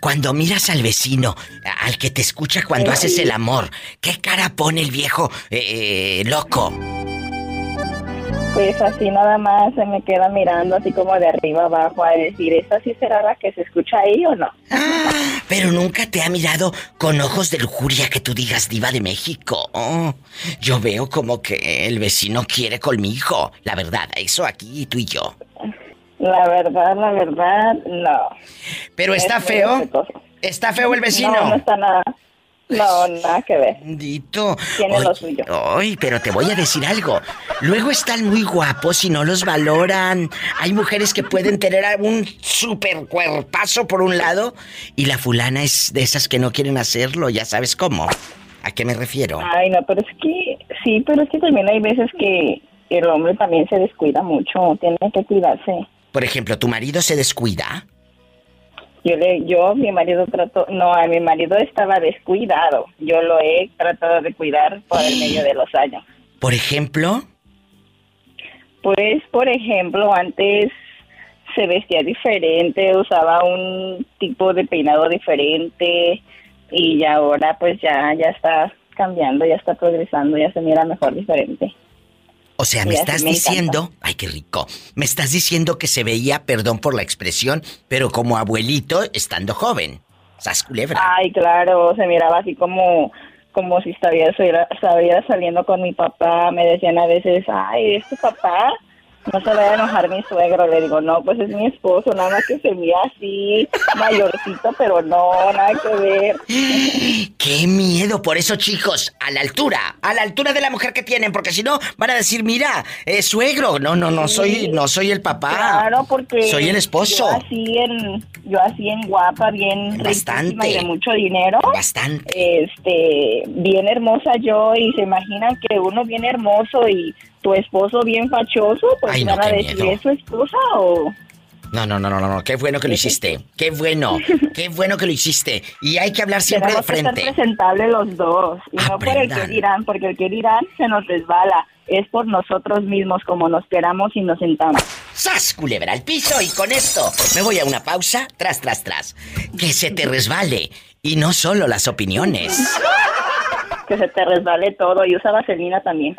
Cuando miras al vecino, al que te escucha cuando haces el amor, ¿qué cara pone el viejo eh, eh, loco? Pues así nada más se me queda mirando así como de arriba abajo a decir, ¿esa sí será la que se escucha ahí o no? Pero nunca te ha mirado con ojos de lujuria que tú digas diva de México. Oh, yo veo como que el vecino quiere conmigo. La verdad, eso aquí tú y yo. La verdad, la verdad, no. Pero está Es feo. ¿Está feo el vecino? No, no está nada. No, nada que ver. Bendito. Tiene lo suyo. Ay, pero te voy a decir algo. Luego están muy guapos y no los valoran. Hay mujeres que pueden tener un super cuerpazo por un lado y la fulana es de esas que no quieren hacerlo, ya sabes cómo. ¿A qué me refiero? Ay, no, pero es que, sí, pero es que también hay veces que el hombre también se descuida mucho, tiene que cuidarse. Por ejemplo, ¿tu marido se descuida? Yo, le, yo, mi marido trató, no, a mi marido estaba descuidado. Yo lo he tratado de cuidar por el medio de los años. Por ejemplo, Pues, por ejemplo, antes se vestía diferente, usaba un tipo de peinado diferente y ahora pues ya ya está cambiando, ya está progresando, ya se mira mejor diferente. O sea, me estás me encanta. diciendo, ay, qué rico, me estás diciendo que se veía, perdón por la expresión, pero como abuelito estando joven. Sas culebra. Ay, claro, se miraba así como como si estuviera saliendo con mi papá. Me decían a veces, ay, ¿es tu papá? No se vaya a enojar mi suegro. Le digo, no, pues es mi esposo, nada más que se mira así, mayorcito, pero no, nada que ver. ¡Qué miedo! Por eso, chicos, a la altura, a la altura de la mujer que tienen, porque si no van a decir, mira, eh, suegro, no, no, no soy, no soy el papá. Claro, porque soy el esposo. Yo así en, yo así en guapa, bien Bastante. y de mucho dinero. Bastante. Este, bien hermosa yo y se imaginan que uno bien hermoso y tu esposo bien fachoso, pues Ay, no, van a decir, miedo. ¿es su esposa o...? No, no, no, no, no, qué bueno que lo hiciste. Qué bueno, qué bueno que lo hiciste. Y hay que hablar siempre de Tenemos que estar frente. presentables los dos. Y no por el que dirán, porque el que dirán se nos resbala. Es por nosotros mismos, como nos queramos y nos sentamos. ¡Sas, culebra al piso! Y con esto me voy a una pausa, tras, tras, tras. Que se te resbale. Y no solo las opiniones. Que se te resbale todo. Y usa vaselina también.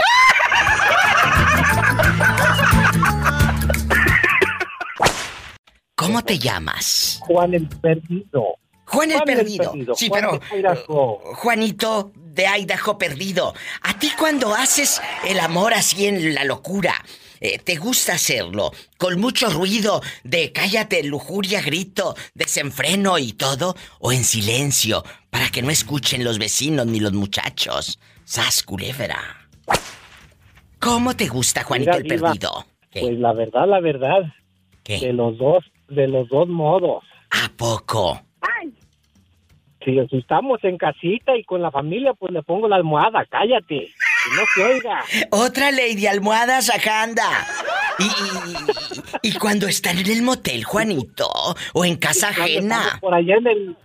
¿Cómo te llamas? Juan el Perdido. Juan el Juan el Perdido. Perdido, Sí, Juan pero. de uh, Juanito de Idaho Perdido. A ti cuando haces el amor así en la locura, eh, ¿te gusta hacerlo? Con mucho ruido de cállate, lujuria, grito, desenfreno y todo, o en silencio, para que no escuchen los vecinos ni los muchachos. Sas culebra. ¿Cómo te gusta, Juanito Mira, el Diva, Perdido? Pues la verdad, la verdad. De los dos, de los dos modos. ¿A poco? Si, si estamos en casita y con la familia, pues le pongo la almohada, cállate. Que no se oiga. Otra ley de almohadas. Y, y- y cuando están en el motel, Juanito, o en casa Cuando estamos ajena. Por allá en el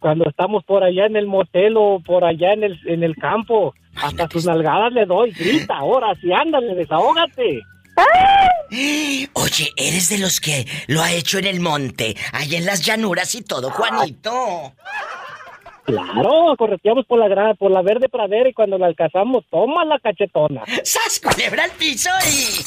cuando estamos por allá en el motel o por allá en el en el campo, hasta sus nalgadas le doy, grita, ahora sí, ándale, desahógate. Oye, eres de los que lo ha hecho en el monte, allá en las llanuras y todo, Juanito. Claro, correteamos por la gra- por la verde pradera y cuando la alcanzamos, toma la cachetona. ¡Sas, culebra al piso y...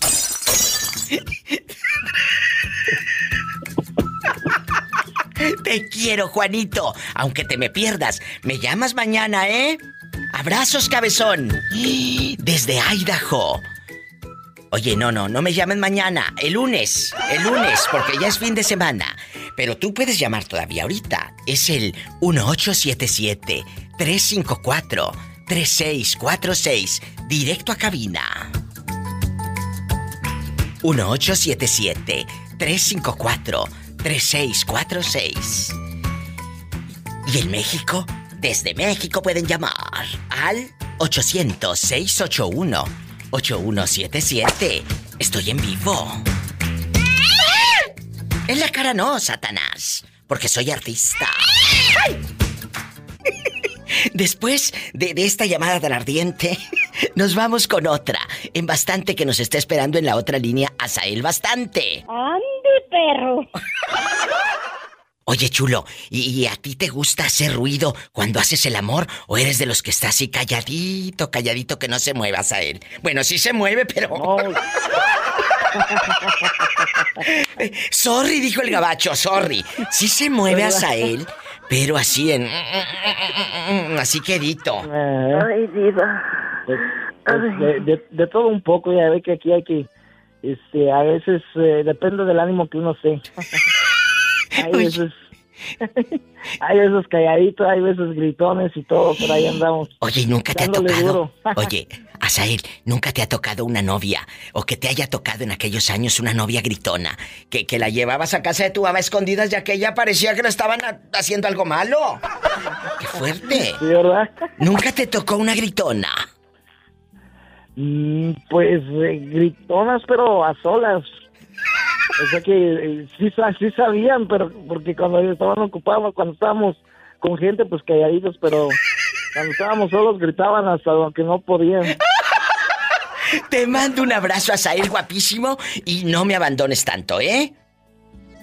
Te quiero, Juanito. Aunque te me pierdas, me llamas mañana, ¿eh? Abrazos, cabezón. Desde Idaho. Oye, no, no, no me llamen mañana. El lunes. El lunes, porque ya es fin de semana. Pero tú puedes llamar todavía ahorita. Es el 1877-354-3646. Directo a cabina. 1877-354-3646. Y en México, desde México pueden llamar al 800-681-8177. Estoy en vivo. En la cara no, Satanás, porque soy artista. Después de, esta llamada tan ardiente, nos vamos con otra. En bastante que nos está esperando en la otra línea, Asael Bastante. ¡Ande, perro! Oye, chulo, ¿y, y a ti te gusta hacer ruido cuando haces el amor o eres de los que está así calladito, calladito que no se muevas a él? Bueno, sí se mueve, pero... sorry, dijo el gabacho, sorry. Sí se mueve a él, pero así en... Así quedito. Ay, diva. Pues, pues, de, de- de todo un poco, ya ve que aquí hay que, este, a veces eh, depende del ánimo que uno esté. Hay veces, hay veces calladitos, hay veces gritones y todo, por ahí andamos. Oye, ¿y nunca te ha tocado? duro. Oye, Asael, ¿nunca te ha tocado una novia o que te haya tocado en aquellos años una novia gritona? Que, que la llevabas a casa de tu mamá escondidas ya que ella parecía que le estaban ha- haciendo algo malo. ¡Qué fuerte! Sí, ¿verdad? ¿Nunca te tocó una gritona? Mm, Pues eh, gritonas, pero a solas. O sea que eh, sí, sí sabían, pero porque cuando estaban ocupados, cuando estábamos con gente, pues calladitos, pero cuando estábamos solos gritaban hasta lo que no podían. Te mando un abrazo, Asael, guapísimo, y no me abandones tanto, ¿eh?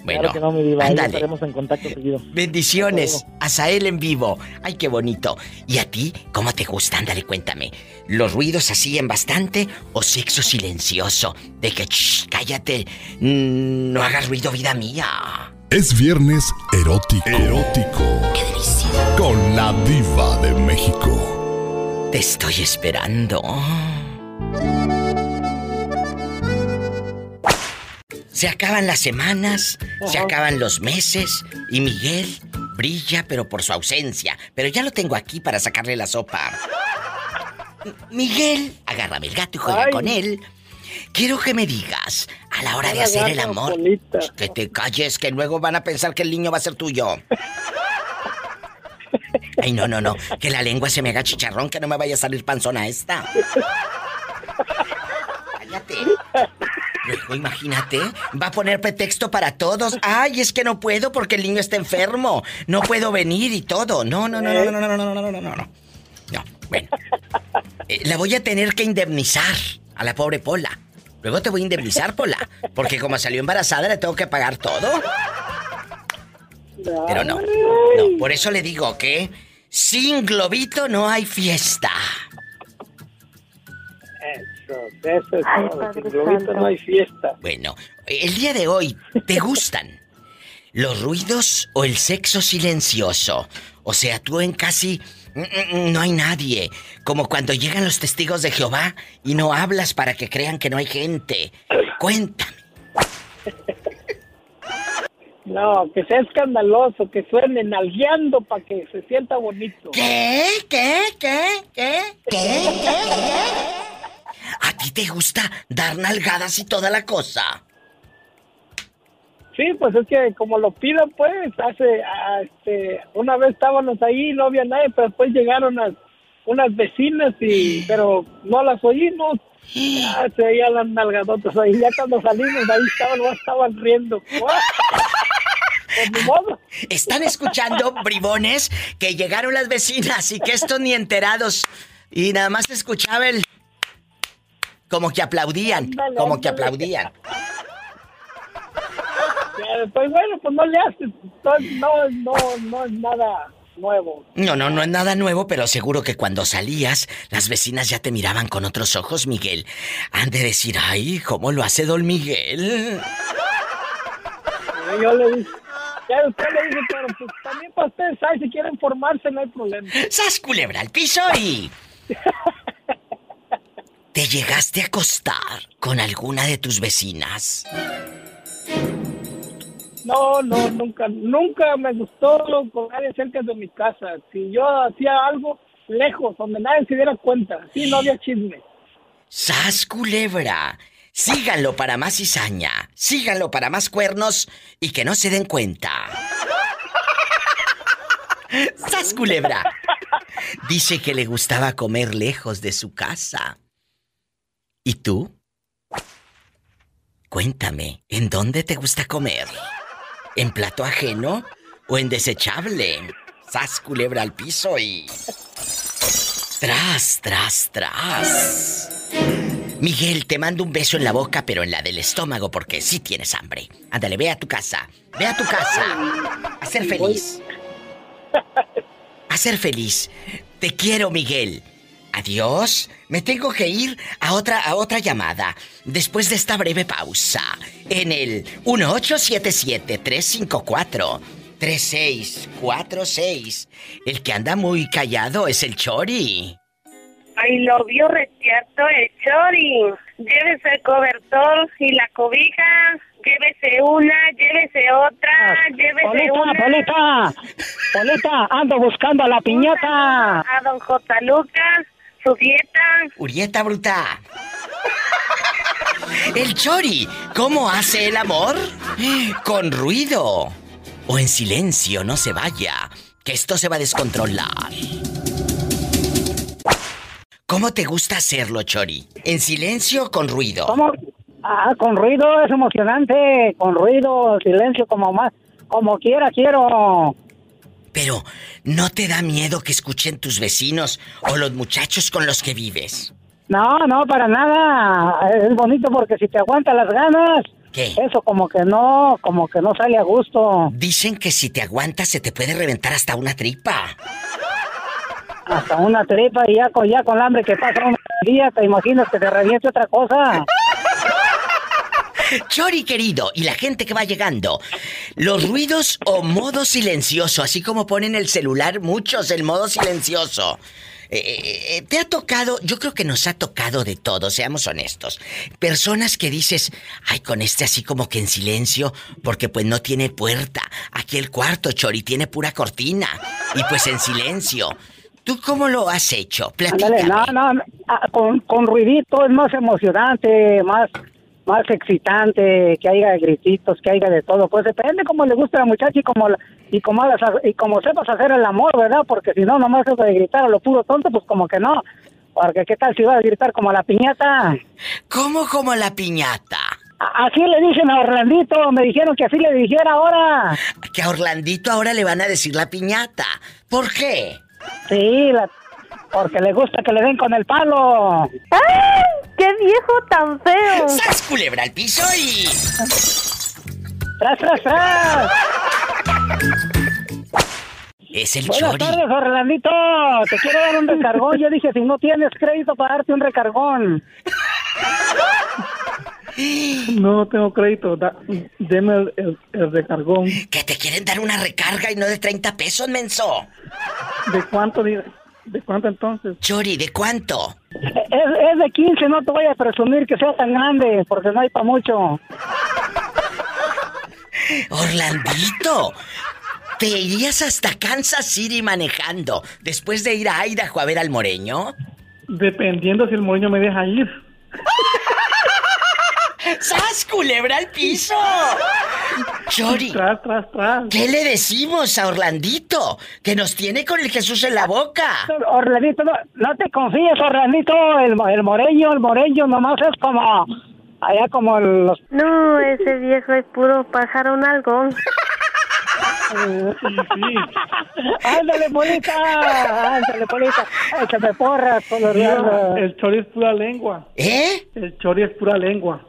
Bueno, claro que no, mi diva. Ahí ándale. estaremos en contacto seguido. Bendiciones. Azael en vivo. Ay, qué bonito. ¿Y a ti cómo te gusta? Ándale, cuéntame. ¿Los ruidos así en bastante o sexo silencioso? De que, shh, cállate, mm, no hagas ruido, vida mía. Es viernes erótico. Erótico. Con la diva de México. Te estoy esperando. Se acaban las semanas, se acaban los meses y Miguel brilla pero por su ausencia. Pero ya lo tengo aquí para sacarle la sopa. Miguel, agárrame el gato y juega Ay. con él. Quiero que me digas, a la hora de hacer el amor, que te calles, que luego van a pensar que el niño va a ser tuyo. Ay, no, no, no, que la lengua se me haga chicharrón, que no me vaya a salir panzona esta. Cállate. Luego, imagínate, va a poner pretexto para todos. Ay, es que no puedo porque el niño está enfermo. No puedo venir y todo. No, no, no, no, no, no, no, no, no, no, no, no. No, bueno. Eh, la voy a tener que indemnizar a la pobre Pola. Luego te voy a indemnizar, Pola. Porque como salió embarazada, le tengo que pagar todo. Pero no. No, por eso le digo que sin globito no hay fiesta. Eso, eso es Ay, todo. Sin globito Santo. no hay fiesta. Bueno, el día de hoy, ¿te gustan los ruidos o el sexo silencioso? O sea, tú en casi no hay nadie, como cuando llegan los testigos de Jehová y no hablas para que crean que no hay gente. Cuéntame. No, que sea escandaloso, que suene nalgueando para que se sienta bonito. ¿Qué? ¿Qué? ¿Qué? ¿Qué? ¿Qué? ¿A ti te gusta dar nalgadas y toda la cosa? Sí, pues es que como lo pidan, pues, hace, este, una vez estábamos ahí y no había nadie, pero después llegaron unas, unas vecinas y, pero no las oímos. Ya se veían las nalgadotas ahí, ya cuando salimos ahí estaban, no estaban riendo. Pues modo. Están escuchando, bribones, que llegaron las vecinas y que estos ni enterados. Y nada más se escuchaba el... Como que aplaudían, como que aplaudían. Después, bueno, pues no le haces, no, no, no, es nada nuevo. No, no, no es nada nuevo, pero seguro que cuando salías, las vecinas ya te miraban con otros ojos, Miguel. Han de decir, ay, ¿cómo lo hace don Miguel? Yo le dije, ya usted le dije, pero pues también para ustedes, ¿sabe? Si quieren formarse, no hay problema. ¡Sas culebra al piso y... ¿Te llegaste a acostar con alguna de tus vecinas? No, no, nunca, nunca me gustó nadie cerca de mi casa. Si yo hacía algo lejos, donde nadie se diera cuenta, sí, no había chisme. ¡Sas culebra! Síganlo para más cizaña, síganlo para más cuernos y que no se den cuenta. ¡Sas culebra! Dice que le gustaba comer lejos de su casa. ¿Y tú? Cuéntame, ¿en dónde te gusta comer? ¿En plato ajeno o en desechable? ¡Sas culebra al piso y... Tras, tras, tras. Miguel, te mando un beso en la boca, pero en la del estómago, porque sí tienes hambre. Ándale, ve a tu casa. Ve a tu casa. A ser feliz. A ser feliz. Te quiero, Miguel. Adiós. Me tengo que ir a otra, a otra llamada. Después de esta breve pausa. En el 1877-354-3646. El que anda muy callado es el Chori. Ay, lo vio retiato el chori. Llévese el cobertor y la cobija. Llévese una, llévese otra, llévese Polita, una. Polita, Polita, ando buscando a la piñata. A don J. Lucas, su dieta. Urieta bruta. El Chori, ¿cómo hace el amor? Con ruido. O en silencio, no se vaya, que esto se va a descontrolar. ¿Cómo te gusta hacerlo, Chori? ¿En silencio o con ruido? ¿Cómo? Ah, con ruido es emocionante, con ruido, silencio, como más, como quiera quiero. Pero, ¿no te da miedo que escuchen tus vecinos o los muchachos con los que vives? No, no, para nada. Es bonito porque si te aguantas las ganas, ¿Qué? Eso como que no, como que no sale a gusto. Dicen que si te aguantas se te puede reventar hasta una tripa. Hasta una tripa y ya con, ya con el hambre que pasa un día, te imaginas que te reviente otra cosa. Chori querido, y la gente que va llegando, los ruidos o modo silencioso, así como ponen el celular muchos el modo silencioso. Eh, eh, eh, te ha tocado, yo creo que nos ha tocado de todo, seamos honestos. Personas que dices, ay, con este así como que en silencio, porque pues no tiene puerta. Aquí el cuarto, Chori, tiene pura cortina. Y pues en silencio. ¿Tú cómo lo has hecho? Platícame. Ándale, no, no, ah, con, con ruidito es más emocionante, más más excitante, que haya grititos, que haya de todo. Pues depende cómo le gusta a la muchacha y como la- y como hagas- y como sepas hacer el amor, ¿verdad? Porque si no nomás es de gritar a lo puro tonto, pues como que no. Porque qué tal si vas a gritar como la piñata. ¿Cómo como la piñata? Así le dicen a Orlandito, me dijeron que así le dijera ahora. Que a Orlandito ahora le van a decir la piñata. ¿Por qué? Sí, la- porque le gusta que le den con el palo. ¡Ay! ¡Qué viejo tan feo! ¡Sas culebra al piso y... ¡Tras, tras, tras! Es el Buenas Chori. tardes, Orlandito. Te quiero dar un recargón. Yo dije, si no tienes crédito para darte un recargón. No, no tengo crédito. Da- deme el, el- el recargón. Que te quieren dar una recarga y no de 30 pesos, menso. ¿De cuánto? ¿De cuánto entonces? Chori, ¿de cuánto? Es, es de 15, no te voy a presumir que sea tan grande, porque no hay para mucho. Orlandito, ¿te irías hasta Kansas City manejando después de ir a Idaho a ver al moreño? Dependiendo si el moreño me deja ir. ¡Sas, culebra al piso! Chori, Tras, tras, tras. ¿qué le decimos a Orlandito? Que nos tiene con el Jesús en la boca. Orlandito, no, no te confíes, Orlandito. El, el moreño, el moreño nomás es como... Allá como los... No, ese viejo es puro pájaro nalgón. Ándale, Polita, ándale, Polita. Échame porras, Mira, coloreando. el chori es pura lengua. ¿Eh? El chori es pura lengua.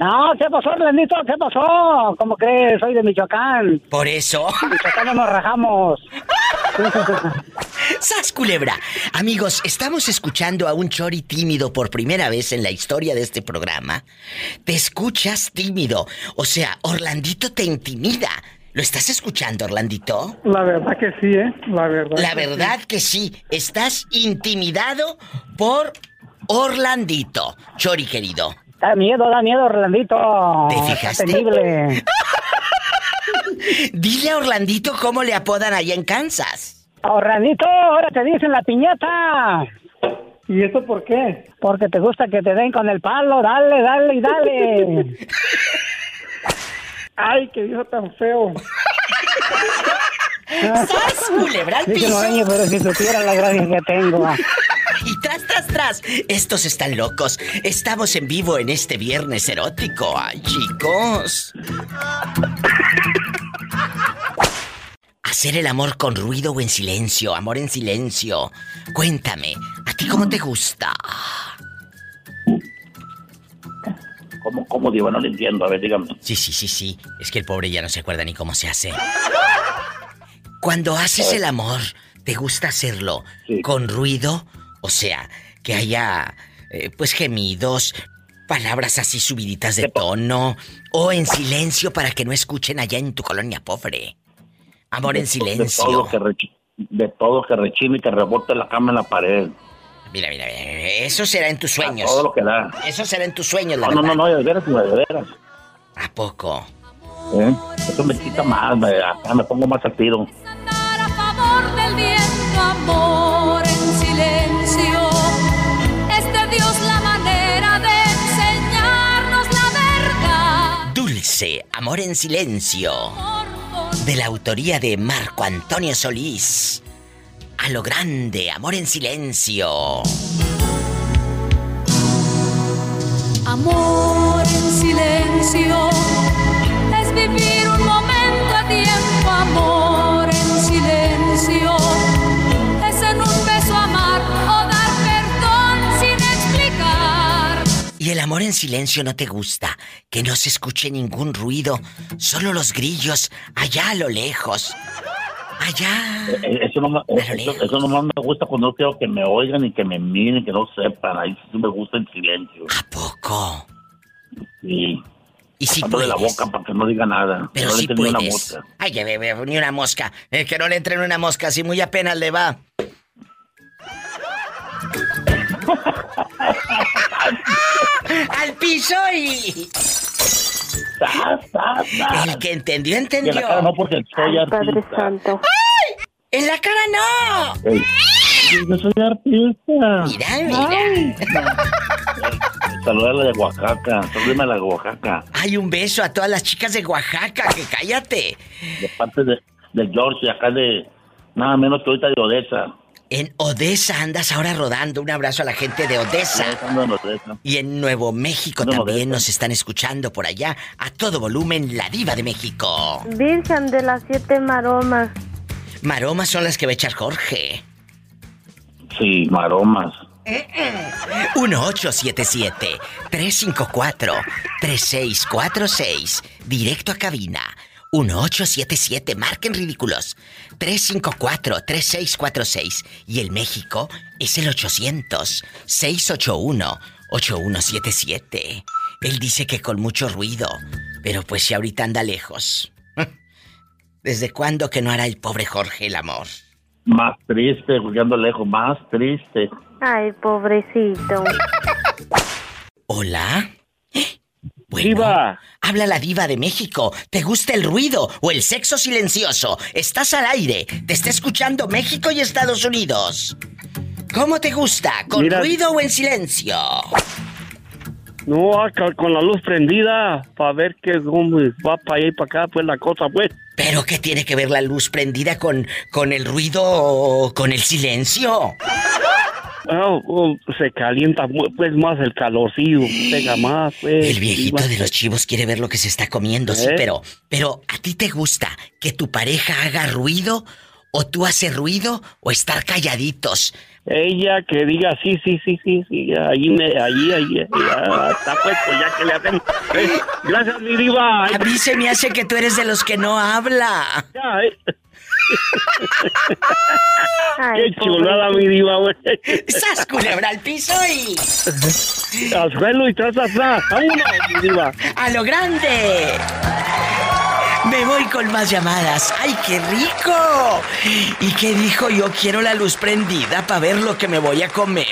No, ¿qué pasó, Orlandito? ¿Qué pasó? ¿Cómo crees? Soy de Michoacán. Por eso. Michoacán no nos rajamos. ¡Sas, culebra! Amigos, estamos escuchando a un Chori tímido por primera vez en la historia de este programa. Te escuchas tímido. O sea, Orlandito te intimida. ¿Lo estás escuchando, Orlandito? La verdad que sí, ¿eh? La verdad. La verdad que sí. Estás intimidado por Orlandito. Chori, querido. Da miedo, da miedo, Orlandito. ¿Te fijaste? temible. Dile a Orlandito cómo le apodan allá en Kansas. Orlandito, ahora te dicen la piñata. ¿Y eso por qué? Porque te gusta que te den con el palo. Dale, dale y dale. Ay, qué viejo tan feo. ¡Sas, culebra al piso! moreño, pero si supiera la gracia que tengo. Y tras, tras, tras. Estos están locos. Estamos en vivo en este viernes erótico. ¡Ay, chicos! Hacer el amor con ruido o en silencio. Amor en silencio. Cuéntame, ¿a ti cómo te gusta? ¿Cómo, cómo digo? No lo entiendo. A ver, dígame. Sí, sí, sí, sí. Es que el pobre ya no se acuerda ni cómo se hace. Cuando haces el amor, ¿te gusta hacerlo con ruido? O sea, que haya, eh, pues, gemidos, palabras así subiditas de tono, o en silencio para que no escuchen allá en tu colonia pobre. Amor en De silencio. todo que, rechi- de todo que rechine y que rebote la cama en la pared. Mira, mira, mira, eso será en tus sueños. todo lo que da. Eso será en tus sueños, la No, no, verdad. no, no, de veras, de veras. ¿A poco? ¿Eh? Eso me quita más, me, acá me pongo más al tiro. a favor del viento, amor en silencio. Es de Dios la manera de enseñarnos la verdad. Dulce, Amor en Silencio. De la autoría de Marco Antonio Solís. A lo grande, Amor en Silencio. Amor en silencio. Es vivir un momento a tiempo, amor en silencio. Es en un beso amar o dar perdón sin explicar. ¿Y el amor en silencio no te gusta? Que no se escuche ningún ruido, solo los grillos, allá a lo lejos. Allá. Eh, Eso no, me- eso, eso nomás me gusta cuando no quiero que me oigan y que me miren, que no sepan. Ahí sí me gusta en silencio. ¿A poco? Sí. Y si de la puedes. boca para que no diga nada. Pero no le si entre ni una puedes. mosca. Ay, que ve, ni una mosca. El que no le entre una mosca, así muy apenas le va. ¡Al piso y... El que entendió, Y entendió. en la cara no porque soy artista. Santo. ¡Ay! ¡En la cara no! Ey, Yo soy artista. Mira, mira. Saludarla de Oaxaca. Salúdame a la de Oaxaca. Ay, un beso a todas las chicas de Oaxaca, que cállate. De parte de, de George acá de nada menos que ahorita de Odessa. En Odessa andas ahora rodando. Un abrazo a la gente de Odessa. Ando en Odessa. Y en Nuevo México también nos están escuchando por allá. A todo volumen, la diva de México. Virgen de las siete maromas. Maromas son las que va a echar Jorge. Sí, maromas. 1877-354-3646. Directo a cabina. 1877, marquen ridículos. 354-3646. Y el México es el 800-681-8177. Él dice que con mucho ruido, pero pues si ahorita anda lejos. ¿Desde cuándo que no hará el pobre Jorge el amor? Más triste, porque ando lejos. Más triste. Ay, pobrecito. ¿Hola? Bueno, habla la diva de México. ¿Te gusta el ruido o el sexo silencioso? Estás al aire. Te está escuchando México y Estados Unidos. ¿Cómo te gusta? ¿Con Mira- ruido o en silencio? No, acá con la luz prendida, para ver que va para allá y para acá, pues la cosa, pues. ¿Pero qué tiene que ver la luz prendida con, con el ruido o con el silencio? Ah, oh, se calienta pues más el calorcillo, pega más, pues. El viejito de los chivos quiere ver lo que se está comiendo, sí, ¿Eh? pero, pero ¿a ti te gusta que tu pareja haga ruido o tú haces ruido o estar calladitos? Ella que diga sí, sí, sí, sí, sí, ahí, me, ahí, ahí, ya está puesto, ya que le hacemos. Eh, gracias, mi diva. A mí se me hace que tú eres de los que no habla. Ya, eh. Qué chulada, mi diva, güey. ¡Sas, culebra al piso y... Al suelo y tras, tras, tras. Vámonos, mi diva. ¡A lo grande! Me voy con más llamadas. ¡Ay, qué rico! ¿Y qué dijo? Yo quiero la luz prendida para ver lo que me voy a comer.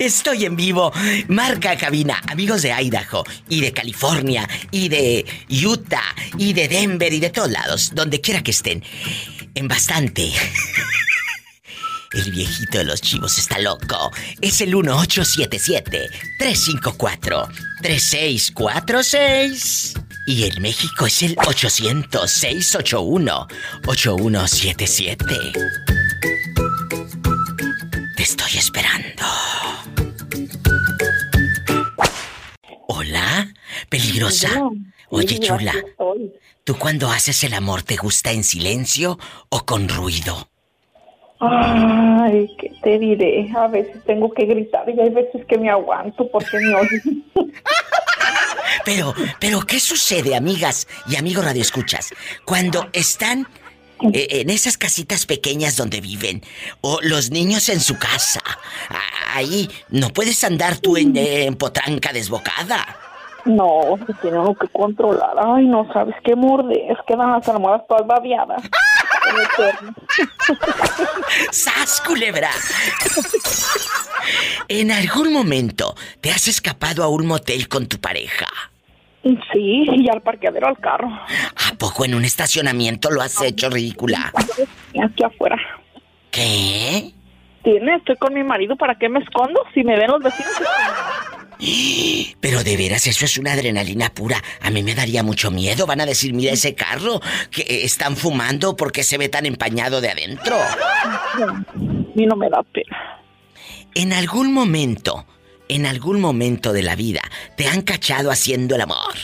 Estoy en vivo. Marca cabina, amigos de Idaho y de California y de Utah y de Denver y de todos lados, donde quiera que estén. En bastante. El viejito de los chivos está loco. Es el 1877-354-3646. Y el México es el 800-681-8177. Te estoy esperando. Hola, peligrosa. Oye, chula, ¿tú cuando haces el amor te gusta en silencio o con ruido? Ay, ¿qué te diré? A veces tengo que gritar y hay veces que me aguanto porque me oyen. Pero, pero, ¿qué sucede, amigas y amigos radioescuchas? Cuando están eh, en esas casitas pequeñas donde viven, o los niños en su casa, ahí no puedes andar tú en, en potranca desbocada. No, se tiene uno que controlar. Ay, no sabes qué morder. Quedan las almohadas todas babeadas. ¡Sas, culebra! ¿En algún momento te has escapado a un motel con tu pareja? Sí, y al parqueadero al carro. ¿A poco en un estacionamiento lo has hecho, ridícula? Aquí afuera. ¿Qué? Tiene, estoy con mi marido. ¿Para qué me escondo? Si me ven los vecinos. Pero de veras, eso es una adrenalina pura. A mí me daría mucho miedo. Van a decir, mira ese carro, que eh, están fumando porque se ve tan empañado de adentro. A mí no me da pena. En algún momento, en algún momento de la vida, te han cachado haciendo el amor.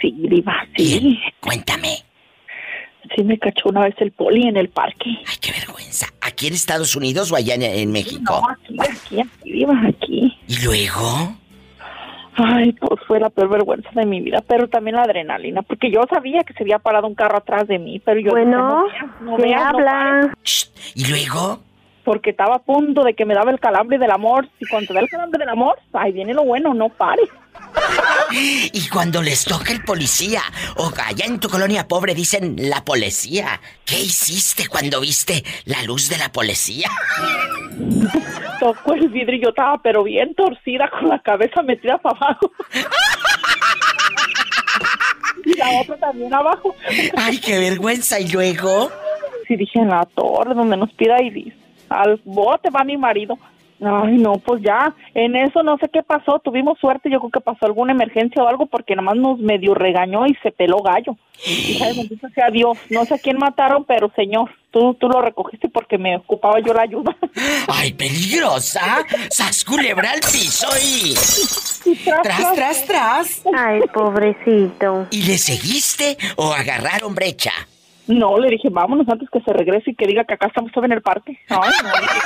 Sí, diva, sí. Cuéntame. Sí me cachó una vez el poli en el parque. Ay, qué vergüenza. ¿A ¿Aquí en Estados Unidos o allá en, en México? No, aquí, aquí, aquí, Diva, aquí. ¿Y luego? Ay, pues fue la peor vergüenza de mi vida, pero también la adrenalina, porque yo sabía que se había parado un carro atrás de mí, pero yo Bueno, dije, no, no ¿qué veas, no habla? pares. ¿Y luego? Porque estaba a punto de que me daba el calambre del amor. Y cuando te da el calambre del amor, ahí viene lo bueno, no pares. Y cuando les toca el policía, o allá en tu colonia pobre dicen la policía, ¿qué hiciste cuando viste la luz de la policía? Tocó el vidrio y yo estaba pero bien torcida con la cabeza metida para abajo. y la otra también abajo. Ay, qué vergüenza. ¿Y luego? Sí, dije en la torre donde nos pida Ibis. Al bote va mi marido. Ay, no, pues ya, en eso no sé qué pasó, tuvimos suerte, yo creo que pasó alguna emergencia o algo porque nada más nos medio regañó y se peló gallo. Y bendito sea Dios, no sé a quién mataron, pero señor, tú, tú lo recogiste porque me ocupaba yo la ayuda. ¡Ay, peligrosa! ¡Sas culebra al piso y... ¡Tras, tras, tras! Ay, pobrecito. ¿Y le seguiste o agarraron brecha? No, le dije, vámonos antes que se regrese y que diga que acá estamos todavía en el parque. Ay, no, dije,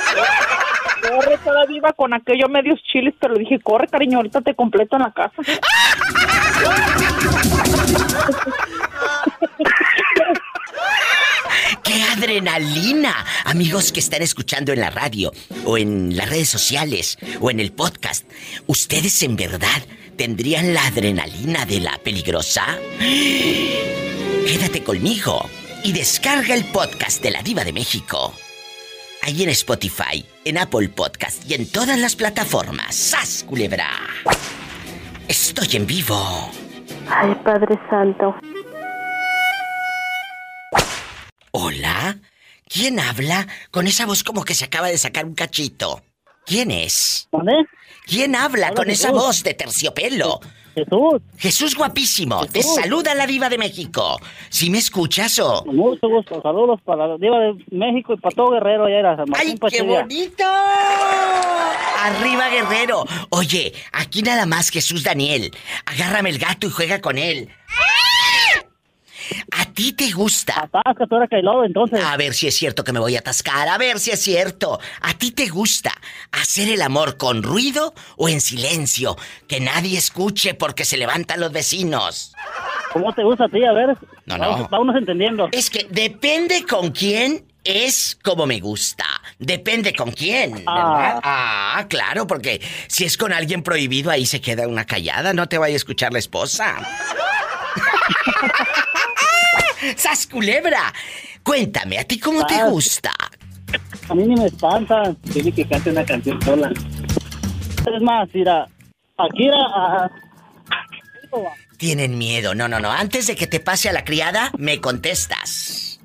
corre toda viva con aquello medios chiles, pero le dije, corre, cariño, ahorita te completo en la casa. ¡Qué adrenalina! Amigos que están escuchando en la radio, o en las redes sociales, o en el podcast, ¿ustedes en verdad tendrían la adrenalina de la peligrosa? Quédate conmigo y descarga el podcast de la Diva de México. Ahí en Spotify, en Apple Podcast y en todas las plataformas. ¡Sas, culebra! Estoy en vivo. Ay, Padre Santo. ¿Hola? ¿Quién habla con esa voz como que se acaba de sacar un cachito? ¿Quién es? ¿Quién habla Hola, con esa voz de terciopelo? Jesús. Jesús guapísimo, te saluda la diva de México. ¿Sí me escuchas o? Con mucho gusto. Saludos para la Diva de México y para todo Guerrero allá era San Martín ¡Ay, qué Pachilla. bonito! Arriba, guerrero. Oye, aquí nada más Jesús Daniel. Agárrame el gato y juega con él. ¿A ti te gusta? Atasca, tú eres cailado, entonces. A ver si es cierto que me voy a atascar. A ver si es cierto. ¿A ti te gusta hacer el amor con ruido o en silencio? Que nadie escuche porque se levantan los vecinos. ¿Cómo te gusta a ti? A ver. No, no. Vamos, vámonos entendiendo. Es que depende con quién es como me gusta. Depende con quién, ¿verdad? Ah. claro, porque si es con alguien prohibido, ahí se queda una callada, no te vaya a escuchar la esposa. ¡Sas culebra! Cuéntame, ¿a ti cómo te Ah. gusta? A mí ni me espanta. Tiene que cante una canción sola. Es más, mira, aquí era... ah, Tienen miedo. No, no, no. Antes de que te pase a la criada, me contestas.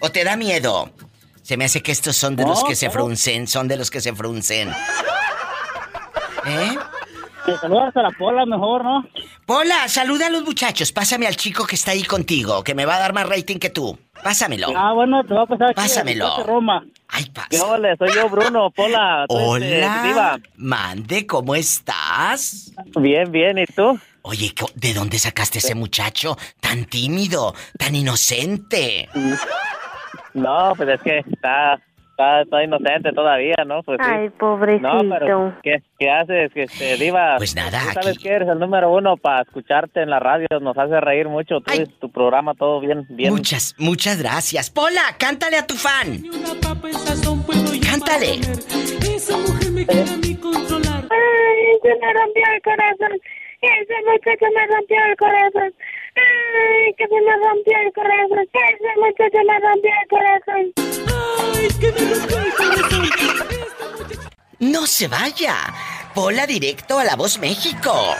¿O te da miedo? Se me hace que estos son de No, los que se fruncen, son de los que se fruncen. ¿Eh? Te saludas a la Pola mejor, ¿no? Pola, saluda a los muchachos. Pásame al chico que está ahí contigo, que me va a dar más rating que tú. Pásamelo. Ah, bueno, te voy a pasar. Pásamelo. Roma. Ay, pasa. ¿Qué ole? Soy yo, Bruno, Pola. este, Hola. Diva. Mande, ¿cómo estás? Bien, bien, ¿y tú? Oye, ¿co- ¿de dónde sacaste ese muchacho tan tímido, tan inocente? No, pues es que está, está, está inocente todavía, ¿no? Pues sí. Ay, pobrecito. No, pero ¿qué, qué haces, que este, Diva? Pues nada, Tú sabes que eres el número uno para escucharte en la radio, nos hace reír mucho, tú y tu programa todo bien, bien. Muchas, muchas gracias. Pola, cántale a tu fan. Cántale. Esa mujer me quiere a mí controlar. Ay, se me rompió el corazón. Ese muchacho me rompió el corazón. Ay, que se me rompió el corazón. Ese muchacho me rompió el corazón. Ay, que me rompió el corazón. No se vaya. Pola directo a La Voz México.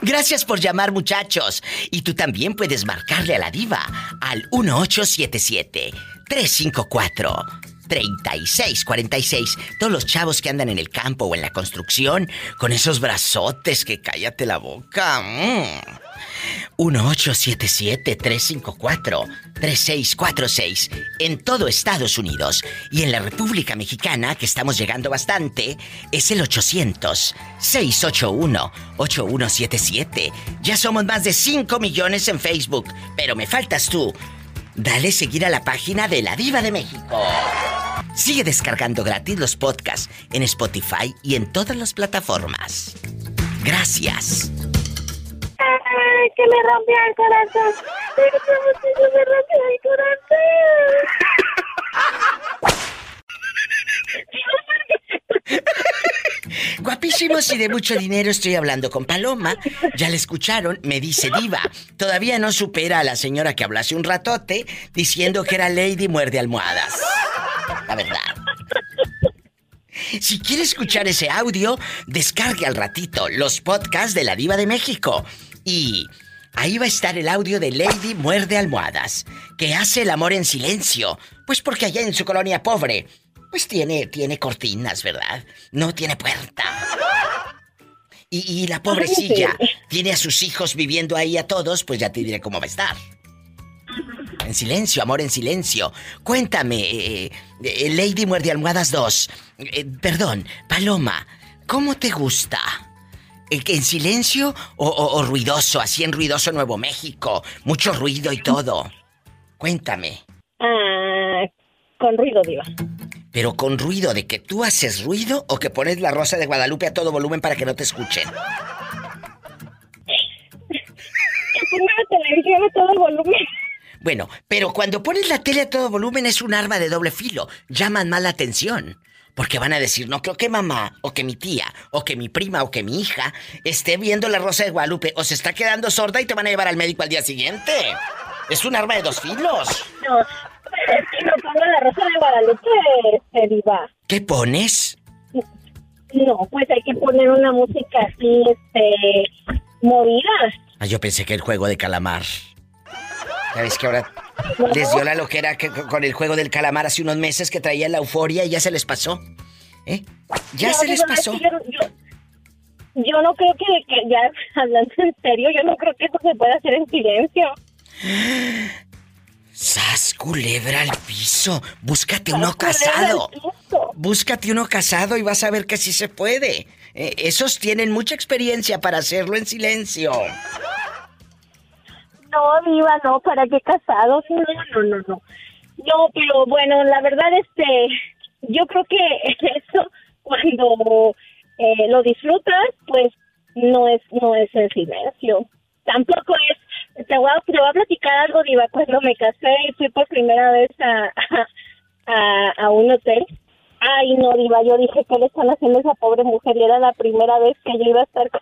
Gracias por llamar, muchachos. Y tú también puedes marcarle a la diva al 1877-354-3646. Todos los chavos que andan en el campo o en la construcción con esos brazotes que cállate la boca. Mm. 1877-354-3646 en todo Estados Unidos y en la República Mexicana, que estamos llegando bastante, es el 800-681-8177. Ya somos más de 5 millones en Facebook, pero me faltas tú. Dale seguir a la página de La Diva de México. Sigue descargando gratis los podcasts en Spotify y en todas las plataformas. Gracias. Ay, que me rompió el corazón. Me rompió el Guapísimos y de mucho dinero estoy hablando con Paloma. Ya la escucharon, me dice diva. Todavía no supera a la señora que habló hace un ratote diciendo que era Lady Muerde Almohadas. La verdad. Si quiere escuchar ese audio, descargue al ratito los podcasts de la Diva de México. Y ahí va a estar el audio de Lady Muerde Almohadas, que hace el amor en silencio. Pues porque allá en su colonia pobre, pues tiene, tiene cortinas, ¿verdad? No tiene puerta. Y, y la pobrecilla tiene a sus hijos viviendo ahí a todos, pues ya te diré cómo va a estar. En silencio, amor, en silencio. Cuéntame, eh, eh, Lady Muerde Almohadas 2. Eh, perdón, Paloma, ¿cómo te gusta? Eh, que ¿En silencio o, o- o ruidoso? Así en ruidoso Nuevo México. Mucho ruido y todo. Cuéntame. Ah, con ruido, Diva. Pero con ruido de que tú haces ruido o que pones la rosa de Guadalupe a todo volumen para que no te escuchen. Que la televisión a todo volumen. Bueno, pero cuando pones la tele a todo volumen es un arma de doble filo. Llaman más la atención. Porque van a decir, no creo que mamá, o que mi tía, o que mi prima, o que mi hija esté viendo la Rosa de Guadalupe, o se está quedando sorda y te van a llevar al médico al día siguiente. Es un arma de dos filos. No pongo la rosa de Guadalupe, este, Diva. ¿Qué pones? No, pues hay que poner una música así, este, movida. Ah, yo pensé que el juego de calamar. Ya ves que ahora les dio la loquera que con el juego del calamar hace unos meses que traía la euforia y ya se les pasó. ¿Eh? Ya No, se les pasó. que Yo, yo- yo no creo que, que ya, hablando en serio, yo no creo que eso se pueda hacer en silencio. ¡Sas, culebra al piso! Búscate uno casado. Búscate uno casado y vas a ver que sí se puede. Eh, esos tienen mucha experiencia para hacerlo en silencio. No, Diva, no, ¿para qué casados? No, no, no, no. No, pero bueno, la verdad, este, yo creo que eso, cuando eh, lo disfrutas, pues no es, no es en silencio. Tampoco es, te voy, a, te voy a platicar algo, Diva, cuando me casé y fui por primera vez a, a, a un hotel. Ay, no, Diva, yo dije, ¿qué le están haciendo a esa pobre mujer? Y era la primera vez que yo iba a estar con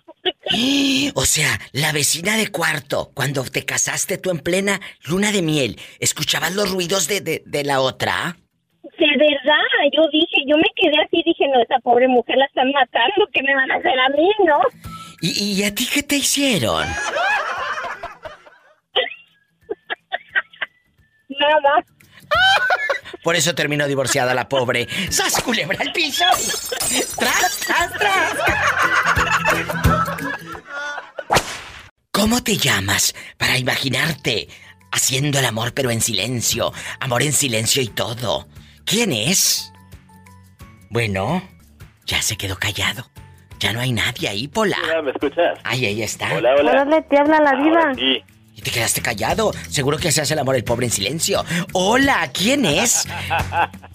O sea, la vecina de cuarto, cuando te casaste tú en plena luna de miel, ¿escuchabas los ruidos de, de, de la otra? De verdad, yo dije, yo me quedé así, dije, no, esa pobre mujer la están matando, ¿qué me van a hacer a mí, no? ¿Y, y a ti qué te hicieron? Nada. Por eso terminó divorciada la pobre. ¡Sas, culebra al piso! ¡Tras, tras, tras! ¿Cómo te llamas para imaginarte haciendo el amor pero en silencio? Amor en silencio y todo. ¿Quién es? Bueno, ya se quedó callado. Ya no hay nadie ahí, Pola. ¿Me escuchas? Ay, ahí está. Hola, hola. Órale, te habla la diva. Sí. Y te quedaste callado. Seguro que se hace el amor el pobre en silencio. Hola, ¿quién es?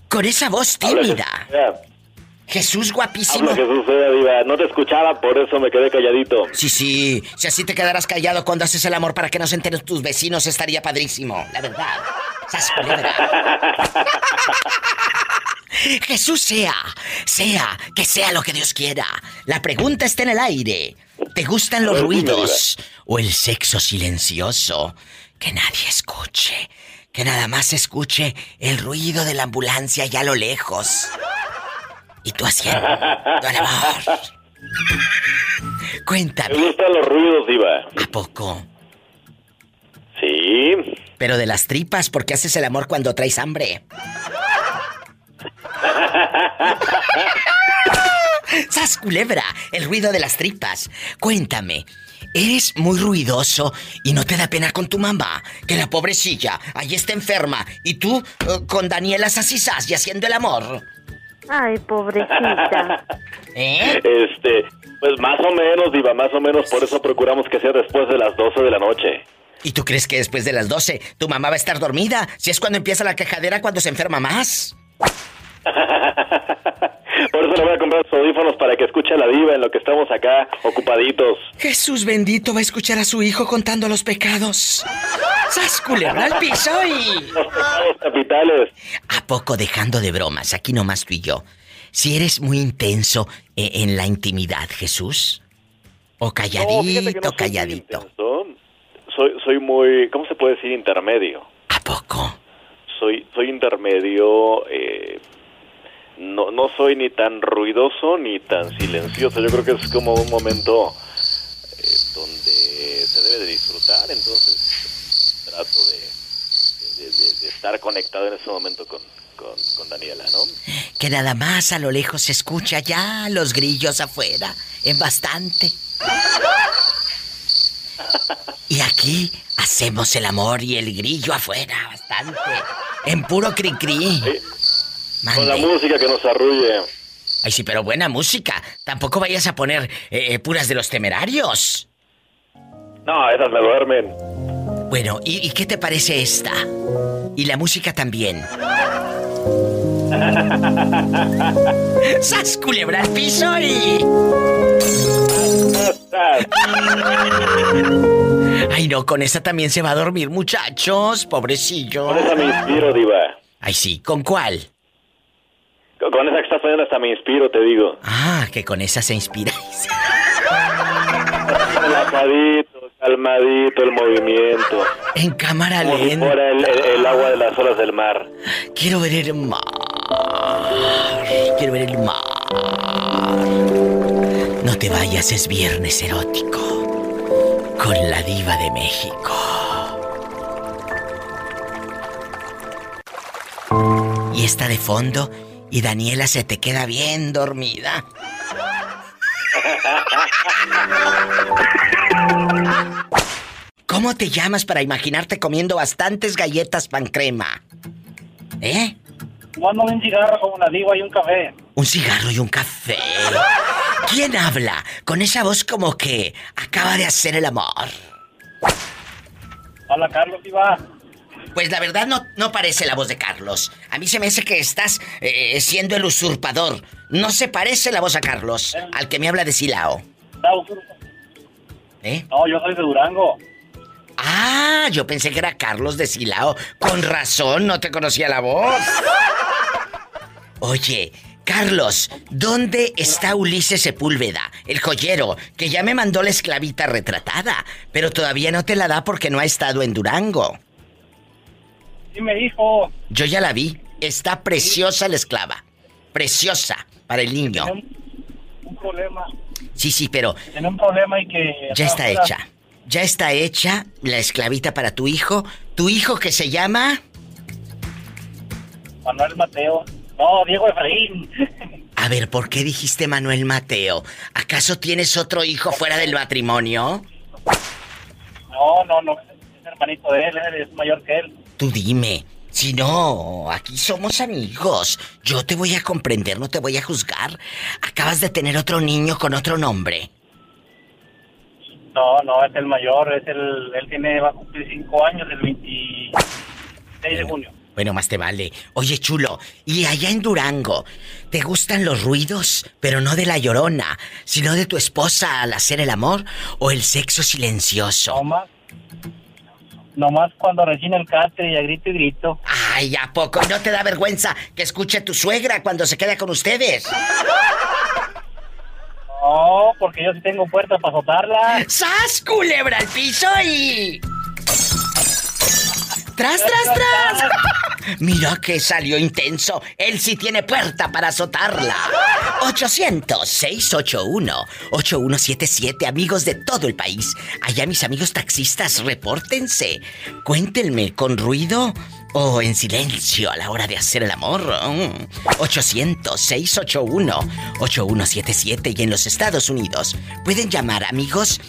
Con esa voz tímida. Jesús guapísimo. Habla Jesús, sea diva. No te escuchaba, por eso me quedé calladito. Sí, sí. Si así te quedaras callado cuando haces el amor para que no se enteren tus vecinos, estaría padrísimo. La verdad. Jesús sea, sea, que sea lo que Dios quiera. La pregunta está en el aire. ¿Te gustan los ruidos o el sexo silencioso? Que nadie escuche, que nada más escuche el ruido de la ambulancia allá a lo lejos. Y tú haciendo el amor. Cuéntame. Me gustan los ruidos, diva. ¿A poco? Sí. Pero de las tripas, ¿por qué haces el amor cuando traes hambre? ¡Sas culebra! El ruido de las tripas. Cuéntame, ¿eres muy ruidoso y no te da pena con tu mamá? Que la pobrecilla ahí está enferma y tú eh, con Daniela Sasisas y haciendo el amor. Ay, pobrecita. ¿Eh? Este, pues más o menos, diva, más o menos. Por eso procuramos que sea después de las 12 de la noche. ¿Y tú crees que después de las 12 tu mamá va a estar dormida? Si es cuando empieza la quejadera cuando se enferma más. Le voy a comprar sus audífonos para que escuche a la diva en lo que estamos acá ocupaditos. Jesús bendito va a escuchar a su hijo contando los pecados. ¡Sas culebra al piso y... Los pecados capitales. ¿A poco dejando de bromas? Aquí nomás tú y yo. Si eres muy intenso eh, en la intimidad, Jesús. O No, calladito, no soy muy calladito. intenso. Soy, soy muy, ¿cómo se puede decir? Intermedio. ¿A poco? Soy, soy intermedio. eh, no, no soy ni tan ruidoso ni tan silencioso. Yo creo que es como un momento eh, donde se debe de disfrutar. Entonces trato de, de- de- de estar conectado en ese momento con, con, con Daniela, ¿no? Que nada más a lo lejos se escucha ya los grillos afuera. En bastante. Y aquí hacemos el amor y el grillo afuera, bastante. En puro Con la música que nos arrulle. Ay, sí, pero buena música. Tampoco vayas a poner eh, eh, puras de los temerarios. No, esas me duermen. Bueno, ¿y, y qué te parece esta? Y la música también. ¡Sas culebra al piso y... Ay, no, con esa también se va a dormir, muchachos. Pobrecillo. Con esa me inspiro, diva. Ay, sí, ¿con cuál? Con, esa que estás poniendo hasta me inspiro, te digo. Ah, que con esa se inspira. Relajadito, calmadito el movimiento. En cámara Como lenta. el, el- el agua de las olas del mar. Quiero ver el mar. Quiero ver el mar. No te vayas, es viernes erótico. Con la diva de México. Y está de fondo y Daniela se te queda bien dormida. ¿Cómo te llamas para imaginarte comiendo bastantes galletas pan crema? ¿Eh? Mándame un cigarro con una diva y un café. Un cigarro y un café. ¿Quién habla? Con esa voz como que acaba de hacer el amor. Hola, Carlos, diva. Pues la verdad no, no parece la voz de Carlos. A mí se me hace que estás eh, siendo el usurpador. No se parece la voz a Carlos, al que me habla de Silao. ¿Eh? No, yo soy de Durango. Ah, yo pensé que era Carlos de Silao. Con razón, no te conocía la voz. Oye, Carlos, ¿dónde está Ulises Sepúlveda, el joyero, que ya me mandó la esclavita retratada, pero todavía no te la da porque no ha estado en Durango? Sí me dijo. Yo ya la vi. Está preciosa la esclava. Preciosa para el niño. Un problema. Sí, sí, pero Tiene un problema y que... ya está hecha. Ya está hecha la esclavita para tu hijo. Tu hijo que se llama... Manuel Mateo. No, Diego Efraín. A ver, ¿por qué dijiste Manuel Mateo? ¿Acaso tienes otro hijo fuera del matrimonio? No, no, no. Es hermanito de él es mayor que él. Tú dime. Si no, aquí somos amigos. Yo te voy a comprender, no te voy a juzgar. Acabas de tener otro niño con otro nombre. No, no, es el mayor. Es el, él tiene, va a cumplir cinco años el 26 de junio. Bueno, más te vale. Oye, chulo, y allá en Durango, ¿te gustan los ruidos, pero no de la llorona, sino de tu esposa al hacer el amor o el sexo silencioso? Nomás cuando rechina el catre y a grito y grito. Ay, ¿a poco? ¿Y no te da vergüenza que escuche tu suegra cuando se queda con ustedes? No, porque yo sí tengo puerta para azotarla. ¡Sas, culebra al piso y... ¡Tras, tras, tras! Mira que salió intenso. Él sí tiene puerta para azotarla. 800-681-8177, amigos de todo el país. Allá mis amigos taxistas, repórtense. Cuéntenme, ¿con ruido o en silencio a la hora de hacer el amor? Mm. 800-681-8177 y en los Estados Unidos pueden llamar, amigos,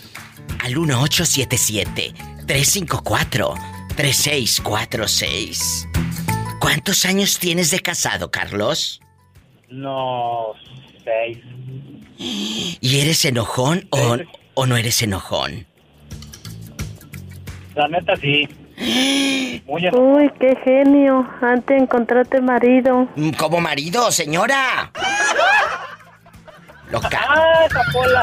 al 1877 354 3646. ¿Cuántos años tienes de casado, Carlos? No, seis. ¿Y eres enojón o, o no eres enojón? La neta sí. Uy, qué genio. Antes encontrarte marido. Mm, ¿Como marido, señora? Loca. ¡Ah, Zapola!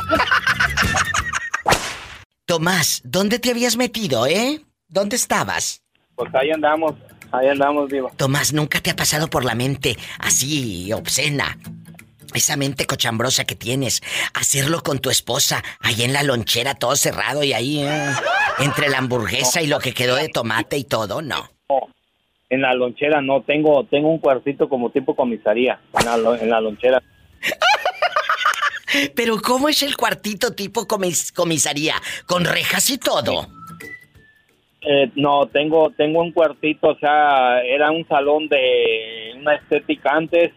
Tomás, ¿dónde te habías metido, eh? ¿Dónde estabas? Pues ahí andamos, ahí andamos, Diva. Tomás, ¿nunca te ha pasado por la mente así obscena? Esa mente cochambrosa que tienes, hacerlo con tu esposa, ahí en la lonchera todo cerrado y ahí eh, entre la hamburguesa y lo que quedó de tomate y todo, no. En la lonchera no, tengo tengo un cuartito como tipo comisaría en la, lo- en la lonchera. Pero ¿cómo es el cuartito tipo comis- comisaría? Con rejas y todo. Eh, no, tengo tengo un cuartito, o sea, era un salón de una estética antes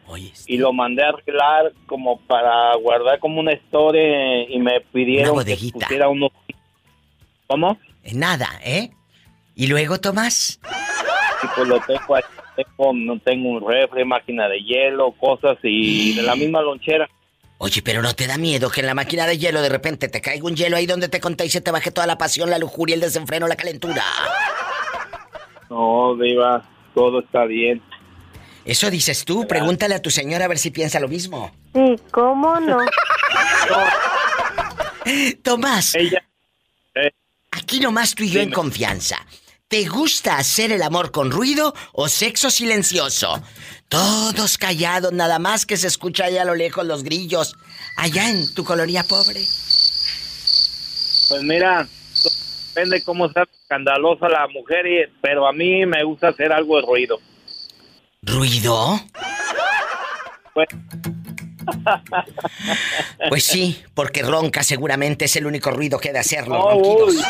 y lo mandé a arreglar como para guardar como una store y me pidieron que pusiera unos... ¿Cómo? Nada, ¿eh? ¿Y luego, Tomás? Y pues lo tengo ahí, tengo, no tengo un refri, máquina de hielo, cosas y de la misma lonchera. Oye, pero ¿no te da miedo que en la máquina de hielo de repente te caiga un hielo ahí donde te conté y se te baje toda la pasión, la lujuria, el desenfreno, la calentura? No, Diva, todo está bien. Eso dices tú, pregúntale a tu señora a ver si piensa lo mismo. Sí, ¿cómo no? Tomás, eh, aquí nomás tú y yo en confianza. ¿Te gusta hacer el amor con ruido o sexo silencioso? Todos callados, nada más que se escucha allá a lo lejos los grillos. Allá en tu colonia pobre. Pues mira, depende cómo sea escandalosa la mujer, y- pero a mí me gusta hacer algo de ruido. ¿Ruido? Pues, Pues sí, porque ronca seguramente es el único ruido que ha de hacer los Oh, uy.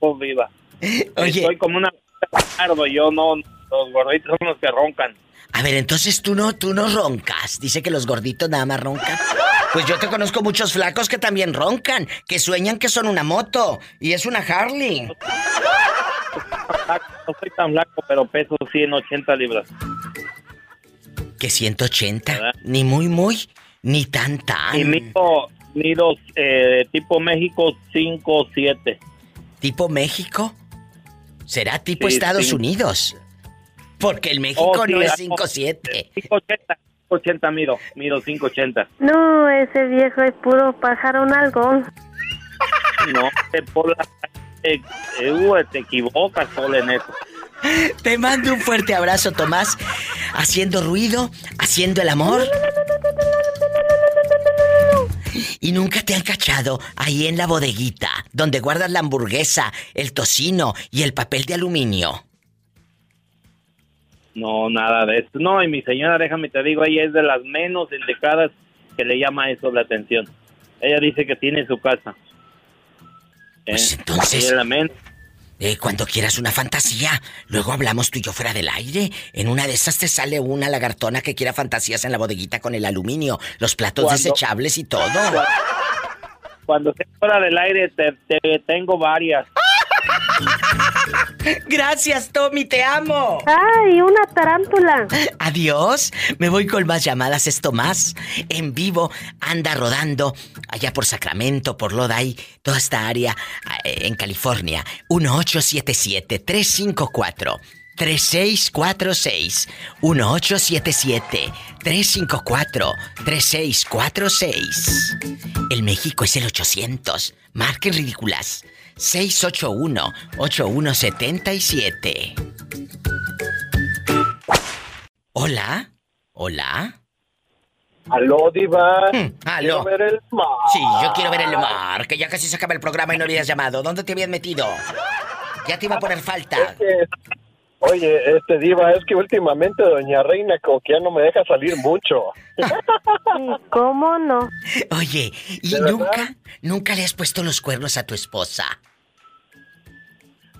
oh, viva. Oye. Soy como una yo no, los gorditos son los que roncan. A ver, entonces tú no, tú no roncas. Dice que los gorditos nada más roncan. Pues yo te conozco muchos flacos que también roncan, que sueñan que son una moto y es una Harley. No soy tan flaco, pero peso 180 libras. Que 180, ni muy muy, ni tan tan. Y mido, mido eh, tipo México 5 7. ¿Tipo México? ¿Será tipo Sí, Estados sí. Unidos? Porque el México Oh, sí, no es ah, 5'7". 580, 580 mido, mido 580. No, ese viejo es puro pájaro nalgón. No, te eh, uh, te equivocas, Sol, en eso. Te mando un fuerte abrazo, Tomás. Haciendo ruido, haciendo el amor. Y nunca te han cachado ahí en la bodeguita, donde guardas la hamburguesa, el tocino y el papel de aluminio. No, nada de eso. No, y mi señora, déjame te digo, ella es de las menos indicadas que le llama eso la atención. Ella dice que tiene su casa. Pues Eh, entonces- la. Eh, cuando quieras una fantasía, luego hablamos tú y yo fuera del aire. En una de esas te sale una lagartona que quiera fantasías en la bodeguita con el aluminio, los platos Cuando- desechables y todo. Cuando esté fuera del aire, te, te- tengo varias. Gracias, Tommy, te amo. ¡Ay, una tarántula! Adiós. Me voy con más llamadas. Esto más en vivo anda rodando allá por Sacramento, por Lodi, toda esta área eh, en California. 1877 354 3646 1877 354 3646 El México es el 800. Marquen ridículas. 681 8177 Hola. Hola. Aló, Diva. Hmm, aló. Quiero ver el mar. Sí, yo quiero ver el mar, que ya casi se acaba el programa y no habías llamado. ¿Dónde te habías metido? Ya te iba a poner falta. Oye, este Diva, es que últimamente Doña Reina como que ya no me deja salir mucho. ¿Cómo no? Oye, ¿y nunca, nunca le has puesto los cuernos a tu esposa?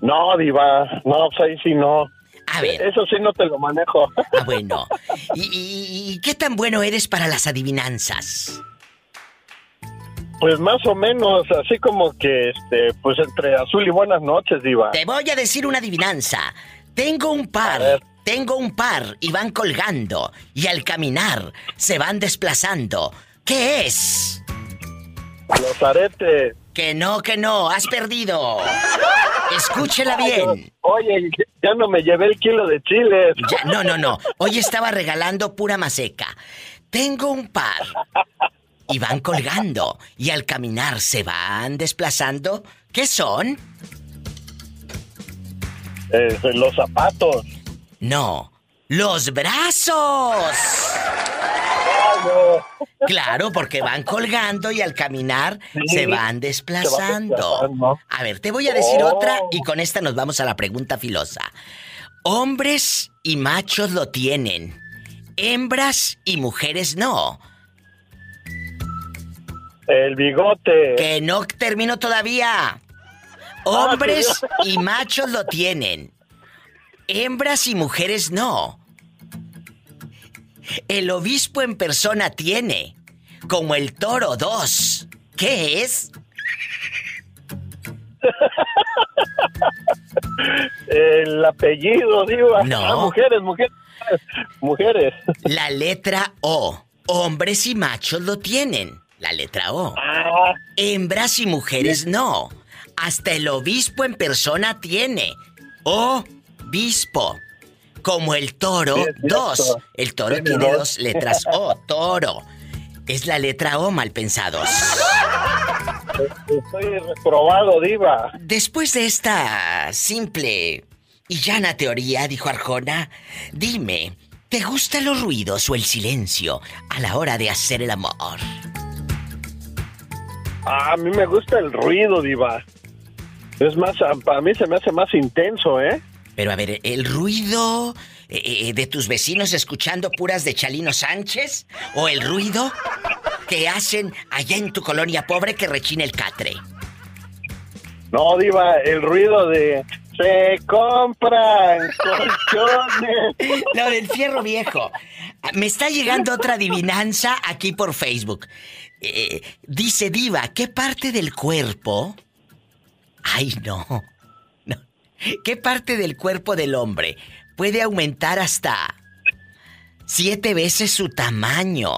No, Diva, no, pues ahí sí no. A ver. Eso sí no te lo manejo. Ah, bueno. ¿Y, y- y qué tan bueno eres para las adivinanzas? Pues más o menos, así como que, este, pues entre azul y buenas noches, Diva. Te voy a decir una adivinanza. Tengo un par, tengo un par y van colgando y al caminar se van desplazando. ¿Qué es? Los aretes. Que no, que no, has perdido. Escúchela bien. Oye, ya no me llevé el kilo de chiles. Ya, no, no, no. Hoy estaba regalando pura maseca. Tengo un par. Y van colgando. Y al caminar se van desplazando. ¿Qué son? Eh, los zapatos. No. ¡Los brazos! Claro, porque van colgando y al caminar se van desplazando. A ver, te voy a decir otra y con esta nos vamos a la pregunta filosa. Hombres y machos lo tienen. Hembras y mujeres no. El bigote. Que no termino todavía. Hombres y machos lo tienen. Hembras y mujeres no. El obispo en persona tiene, como el toro 2. ¿Qué es? El apellido, digo. No. Ah, mujeres, mujeres. Mujeres. La letra O. Hombres y machos lo tienen. La letra O. Ah. Hembras y mujeres no. Hasta el obispo en persona tiene. Obispo. Como el toro Sí. 2. El toro Tiene tiene dos. dos letras O. Toro. Es la letra O mal pensados. Estoy reprobado, diva. Después de esta simple y llana teoría, dijo Arjona, dime, ¿te gustan los ruidos o el silencio a la hora de hacer el amor? A mí me gusta el ruido, diva. Es más, a, a mí se me hace más intenso, ¿eh? Pero a ver, ¿el ruido eh, eh, de tus vecinos escuchando puras de Chalino Sánchez? ¿O el ruido que hacen allá en tu colonia pobre que rechina el catre? No, diva, el ruido de... Se compran colchones. Lo del fierro viejo. Me está llegando otra adivinanza aquí por Facebook. Eh, dice Diva, ¿qué parte del cuerpo? Ay, no. ¿Qué parte del cuerpo del hombre puede aumentar hasta siete veces su tamaño?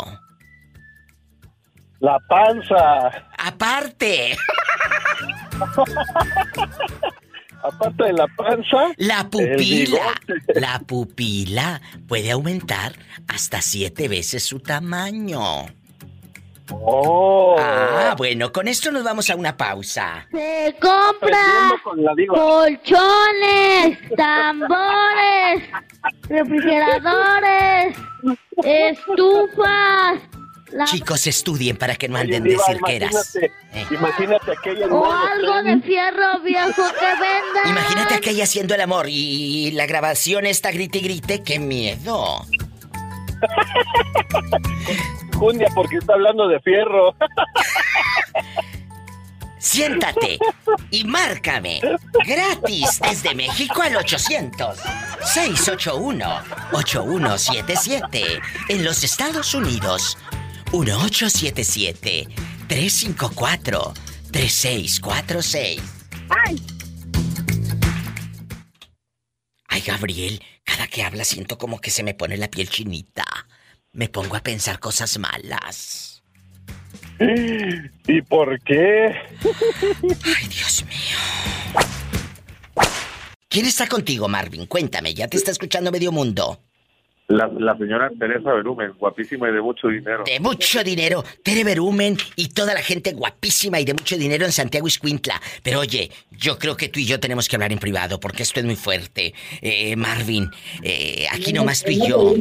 La panza. Aparte. Aparte de la panza. La pupila. La pupila puede aumentar hasta siete veces su tamaño. Oh. Ah, bueno, con esto nos vamos a una pausa. Se compra colchones, tambores, refrigeradores, estufas. la- Chicos, estudien para que no Oye, anden diva, de cirqueras. Imagínate, imagínate aquella O algo de fierro viejo que venda. Imagínate aquella haciendo el amor y la grabación está grite y grite, qué miedo. Jundia, porque está hablando de fierro. Siéntate y márcame gratis desde México al 800 681 8177 en los Estados Unidos 1877 354 3646. Ay, Ay, Gabriel, cada que habla siento como que se me pone la piel chinita. Me pongo a pensar cosas malas. ¿Y por qué? Ay, Dios mío. ¿Quién está contigo, Marvin? Cuéntame, ya te está escuchando medio mundo. La, la señora Teresa Berumen, guapísima y de mucho dinero. De mucho dinero, Tere Berumen y toda la gente guapísima y de mucho dinero en Santiago Iscuintla. Pero oye, yo creo que tú y yo tenemos que hablar en privado porque esto es muy fuerte. Eh, Marvin, eh, aquí nomás tú y yo.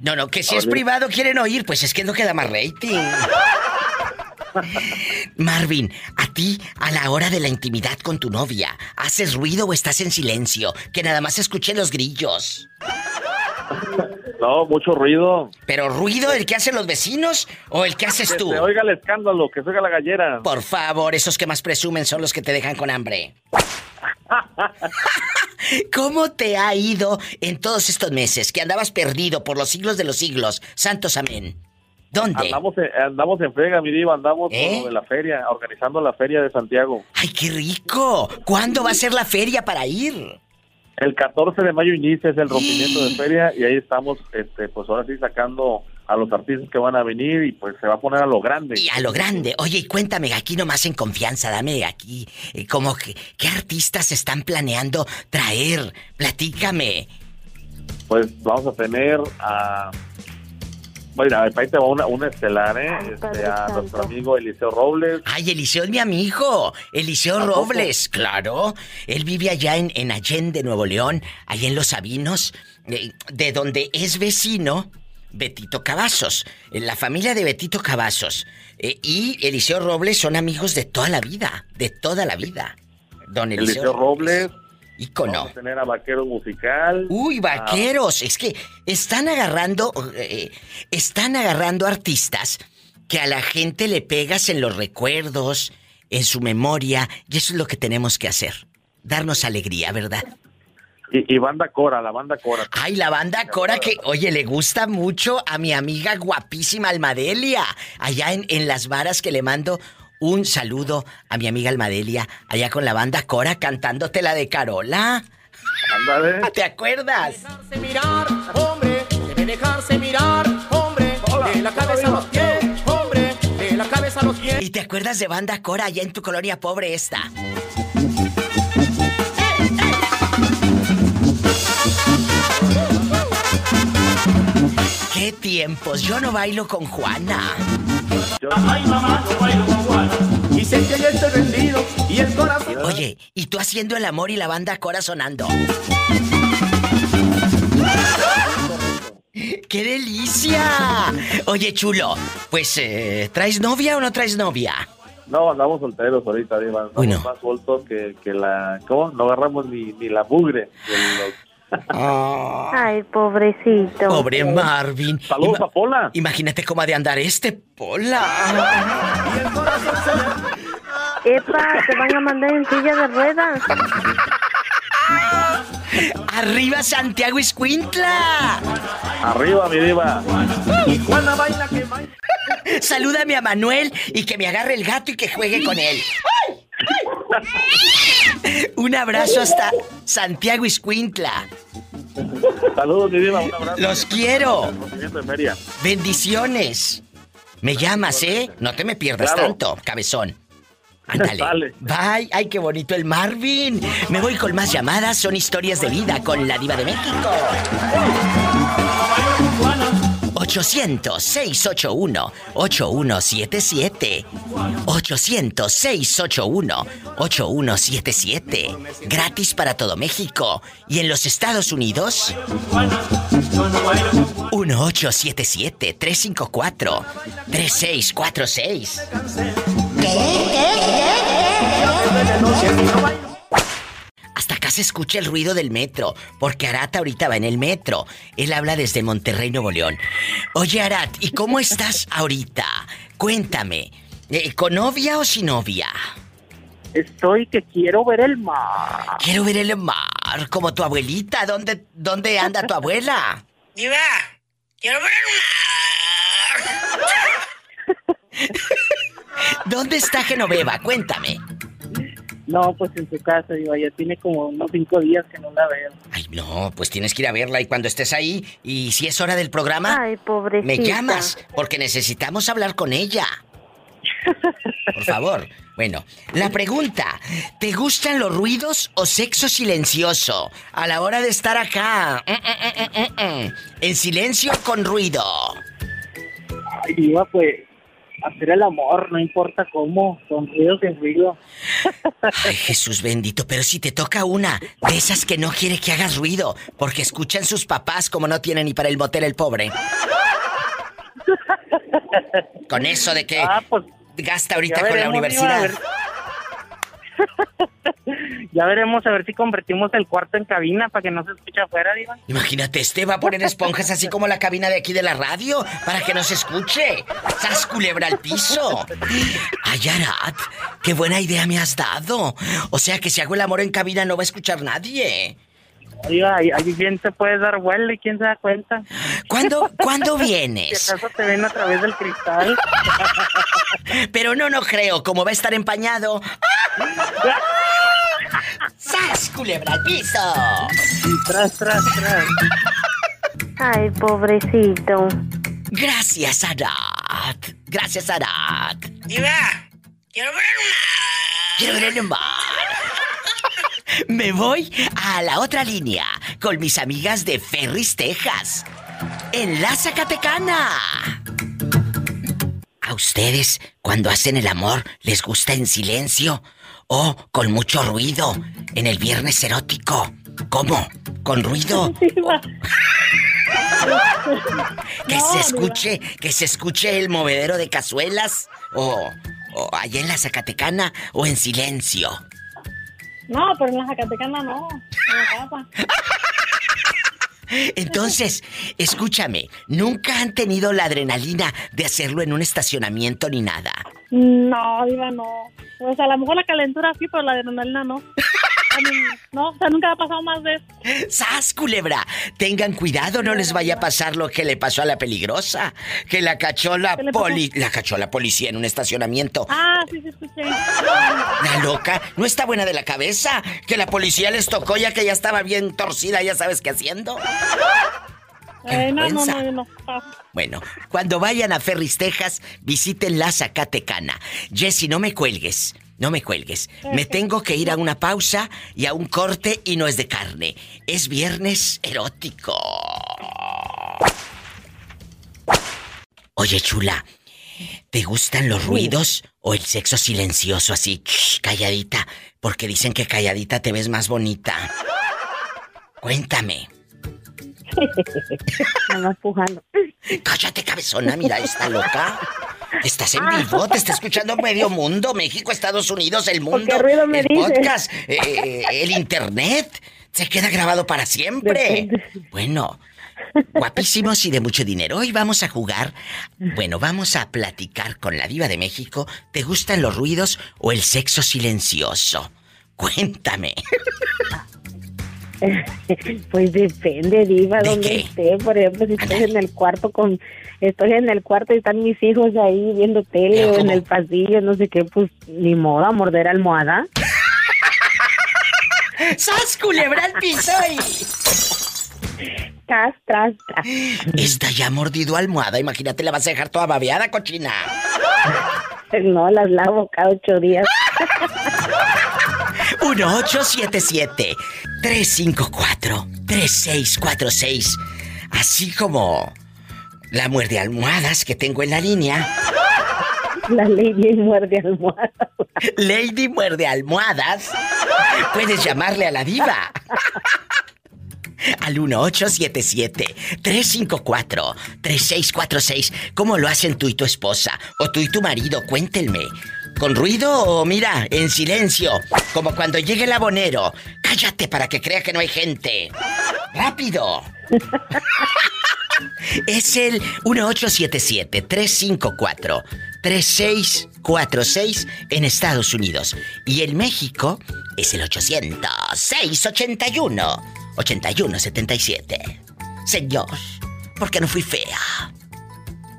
No, no, que si es privado quieren oír, pues es que no queda más rating. Marvin, a ti, a la hora de la intimidad con tu novia, ¿haces ruido o estás en silencio? Que nada más escuché los grillos. No, mucho ruido. ¿Pero ruido el que hacen los vecinos o el que haces Que tú? se oiga el escándalo, que se oiga la gallera. Por favor, esos que más presumen son los que te dejan con hambre. ¿Cómo te ha ido en todos estos meses que andabas perdido por los siglos de los siglos? Santos amén. ¿Dónde? Andamos en, andamos en frega, mi diva, andamos ¿Eh? de la feria, organizando la feria de Santiago. ¡Ay, qué rico! ¿Cuándo va a ser la feria para ir? El 14 de mayo inicia es el rompimiento de feria y ahí estamos, este, pues ahora sí sacando a los artistas que van a venir y pues se va a poner a lo grande. Y a lo grande. Oye, y cuéntame, aquí nomás en confianza, dame aquí, eh, como que, ¿qué artistas están planeando traer? Platícame. Pues vamos a tener a... Bueno, ahí te va una, una estelar, ¿eh? Este, a nuestro amigo Eliseo Robles. Ay, Eliseo es mi amigo. Eliseo ¿A poco? Robles, claro. Él vive allá en, en Allende, Nuevo León, allá en Los Sabinos, eh, de donde es vecino Betito Cavazos. La familia de Betito Cavazos eh, y Eliseo Robles son amigos de toda la vida, de toda la vida. Don Eliseo, Eliseo Robles. Ícono. Vamos a tener a Vaquero Musical. Uy, vaqueros, es que están agarrando, eh, están agarrando artistas que a la gente le pegas en los recuerdos, en su memoria, y eso es lo que tenemos que hacer. Darnos alegría, ¿verdad? Y, y banda Cora, la banda Cora. Ay, la banda Cora que, oye, le gusta mucho a mi amiga guapísima Almadelia, allá en, en Las Varas que le mando un saludo a mi amiga Almadelia, allá con la banda Cora cantándote la de Carola. ¿Te acuerdas? dejarse mirar, hombre, debe dejarse mirar, hombre, de la cabeza a los pies, hombre, de la cabeza a los pies. ¿Y te acuerdas de banda Cora allá en tu colonia pobre esta? ¡Qué tiempos! Yo no bailo con Juana. Ay, mamá, yo bailo con Juana. Y sé que yo estoy rendido y el corazón. Oye, y tú haciendo el amor y la banda Cora sonando. ¡Qué delicia! Oye, chulo, pues, eh, ¿traes novia o no traes novia? No, andamos solteros ahorita, Diva. Estamos Bueno. más sueltos que, que la... ¿Cómo? No agarramos ni, ni la mugre. de los- Ay, pobrecito. Pobre Marvin. Saludos a Pola. Imagínate cómo ha de andar este Pola. Epa, te van a mandar en silla de ruedas. ¡Arriba Santiago Iscuintla! Arriba, mi diva. Baila. Salúdame a Manuel y que me agarre el gato y que juegue con él. Un abrazo hasta Santiago Iscuintla. Saludos, mi diva. Un abrazo. Los quiero. Bendiciones. Me llamas, ¿eh? No te me pierdas Claro. tanto, cabezón. Ándale. Dale. Bye. Ay, qué bonito el Marvin. Me voy con más llamadas. Son historias de vida con la diva de México. 800-681-8177. 800-681-8177. Gratis para todo México. ¿Y en los Estados Unidos? 1877-354-3646. Hasta acá se escucha el ruido del metro, porque Arat ahorita va en el metro. Él habla desde Monterrey, Nuevo León. Oye, Arat, ¿y cómo estás ahorita? Cuéntame, eh, ¿con novia o sin novia? Estoy que quiero ver el mar. Quiero ver el mar, como tu abuelita. ¿Dónde, dónde anda tu abuela? Diva, quiero ver ¿Dónde está Genoveva? Cuéntame. No, pues en su casa, digo, ya tiene como unos cinco días que no la veo. Ay, no, pues tienes que ir a verla y cuando estés ahí, y si es hora del programa, Ay, pobrecita. me llamas, porque necesitamos hablar con ella. Por favor. Bueno, la pregunta, ¿te gustan los ruidos o sexo silencioso? A la hora de estar acá, mm, mm, mm, en silencio o con ruido. Ay, pues hacer el amor, no importa cómo, con ruido sin ruido. Ay, Jesús bendito, pero si te toca una de esas que no quiere que hagas ruido, porque escuchan sus papás como no tienen ni para el motel el pobre. Con eso de que gasta ahorita Ah, ya con la universidad. Ya veremos a ver si convertimos el cuarto en cabina para que no se escuche afuera, Diva. Imagínate, este va a poner esponjas así como la cabina de aquí de la radio para que no se escuche. ¡Sas culebra al piso! Ay, Arat, qué buena idea me has dado. O sea que si hago el amor en cabina no va a escuchar nadie. Ahí bien te puedes dar vuelo y quién se da cuenta. ¿Cuándo, ¿cuándo vienes? Si acaso te ven a través del cristal. Pero no, no creo, como va a estar empañado. ¡Sas, culebra al piso! Y tras, tras, tras. Ay, pobrecito. Gracias, Arat. Gracias, Arat. Diva, quiero ver un mar. Quiero ver el mar. Me voy a la otra línea con mis amigas de Ferris, Texas. En la Zacatecana. ¿A ustedes, cuando hacen el amor, les gusta en silencio o con mucho ruido en el viernes erótico? ¿Cómo? ¿Con ruido? que se escuche, que se escuche el movedero de cazuelas o, o allá en la Zacatecana o en silencio. No, pero en la Zacatecana no. En la casa. Entonces, escúchame, nunca han tenido la adrenalina de hacerlo en un estacionamiento ni nada. No, Diva, no. O sea, a lo mejor la calentura sí, pero la adrenalina no. No, o sea, nunca ha pasado más de eso. ¡Sas, culebra! Tengan cuidado, no les vaya a pasar lo que le pasó a la peligrosa. Que la cachó la poli... La cachó la policía en un estacionamiento. Ah, sí, sí, escuché. La loca no está buena de la cabeza. Que la policía les tocó ya que ya estaba bien torcida, ya sabes qué haciendo. Eh, no, no, no. Bueno, cuando vayan a Ferris, Texas, visiten la Zacatecana. Jessy, no me cuelgues. No me cuelgues. Me tengo que ir a una pausa y a un corte y no es de carne. Es viernes erótico. Oye, chula, ¿te gustan los ruidos o el sexo silencioso así, calladita? Porque dicen que calladita te ves más bonita. Cuéntame. Me va empujando. Cállate, cabezona, mira, está loca. Estás en vivo, te está escuchando medio mundo, México, Estados Unidos, el mundo. qué ruido me el dices? podcast, eh, el internet. Se queda grabado para siempre. Bueno, guapísimos y de mucho dinero. Hoy vamos a jugar. Bueno, vamos a platicar con la diva de México. ¿Te gustan los ruidos o el sexo silencioso? Cuéntame. Pues depende, Diva, donde esté. Por ejemplo, si estoy en el cuarto con. Estoy en el cuarto y están mis hijos ahí viendo tele o en el pasillo, no sé qué, pues ni modo, a morder almohada. ¡Sas, culebra al piso y... Tras, tras, tras. Esta ya mordido almohada, imagínate, la vas a dejar toda babeada, cochina. No, las lavo cada ocho días. 1877-354-3646. Así como la muerde almohadas que tengo en la línea. La Lady muerde almohadas. Lady muerde almohadas. Puedes llamarle a la diva. Al 1877-354-3646. ¿Cómo lo hacen tú y tu esposa? O tú y tu marido, cuéntenme. ¿Con ruido o mira, en silencio? Como cuando llegue el abonero. Cállate para que crea que no hay gente. ¡Rápido! Es el 1877-354-3646 en Estados Unidos. Y en México es el 800-681-8177. Señor, ¿por qué no fui fea?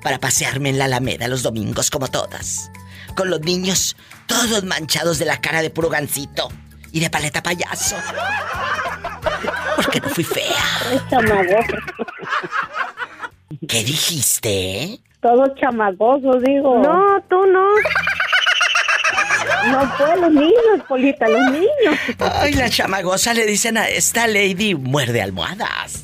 Para pasearme en la Alameda los domingos como todas. Con los niños todos manchados de la cara de puro gancito y de paleta payaso. ¿Por qué no fui fea? ¿Qué dijiste? Todos chamagosos, digo. No, tú no. No, pues los niños, Polita, los niños. Ay, la chamagosa le dicen a esta lady muerde almohadas.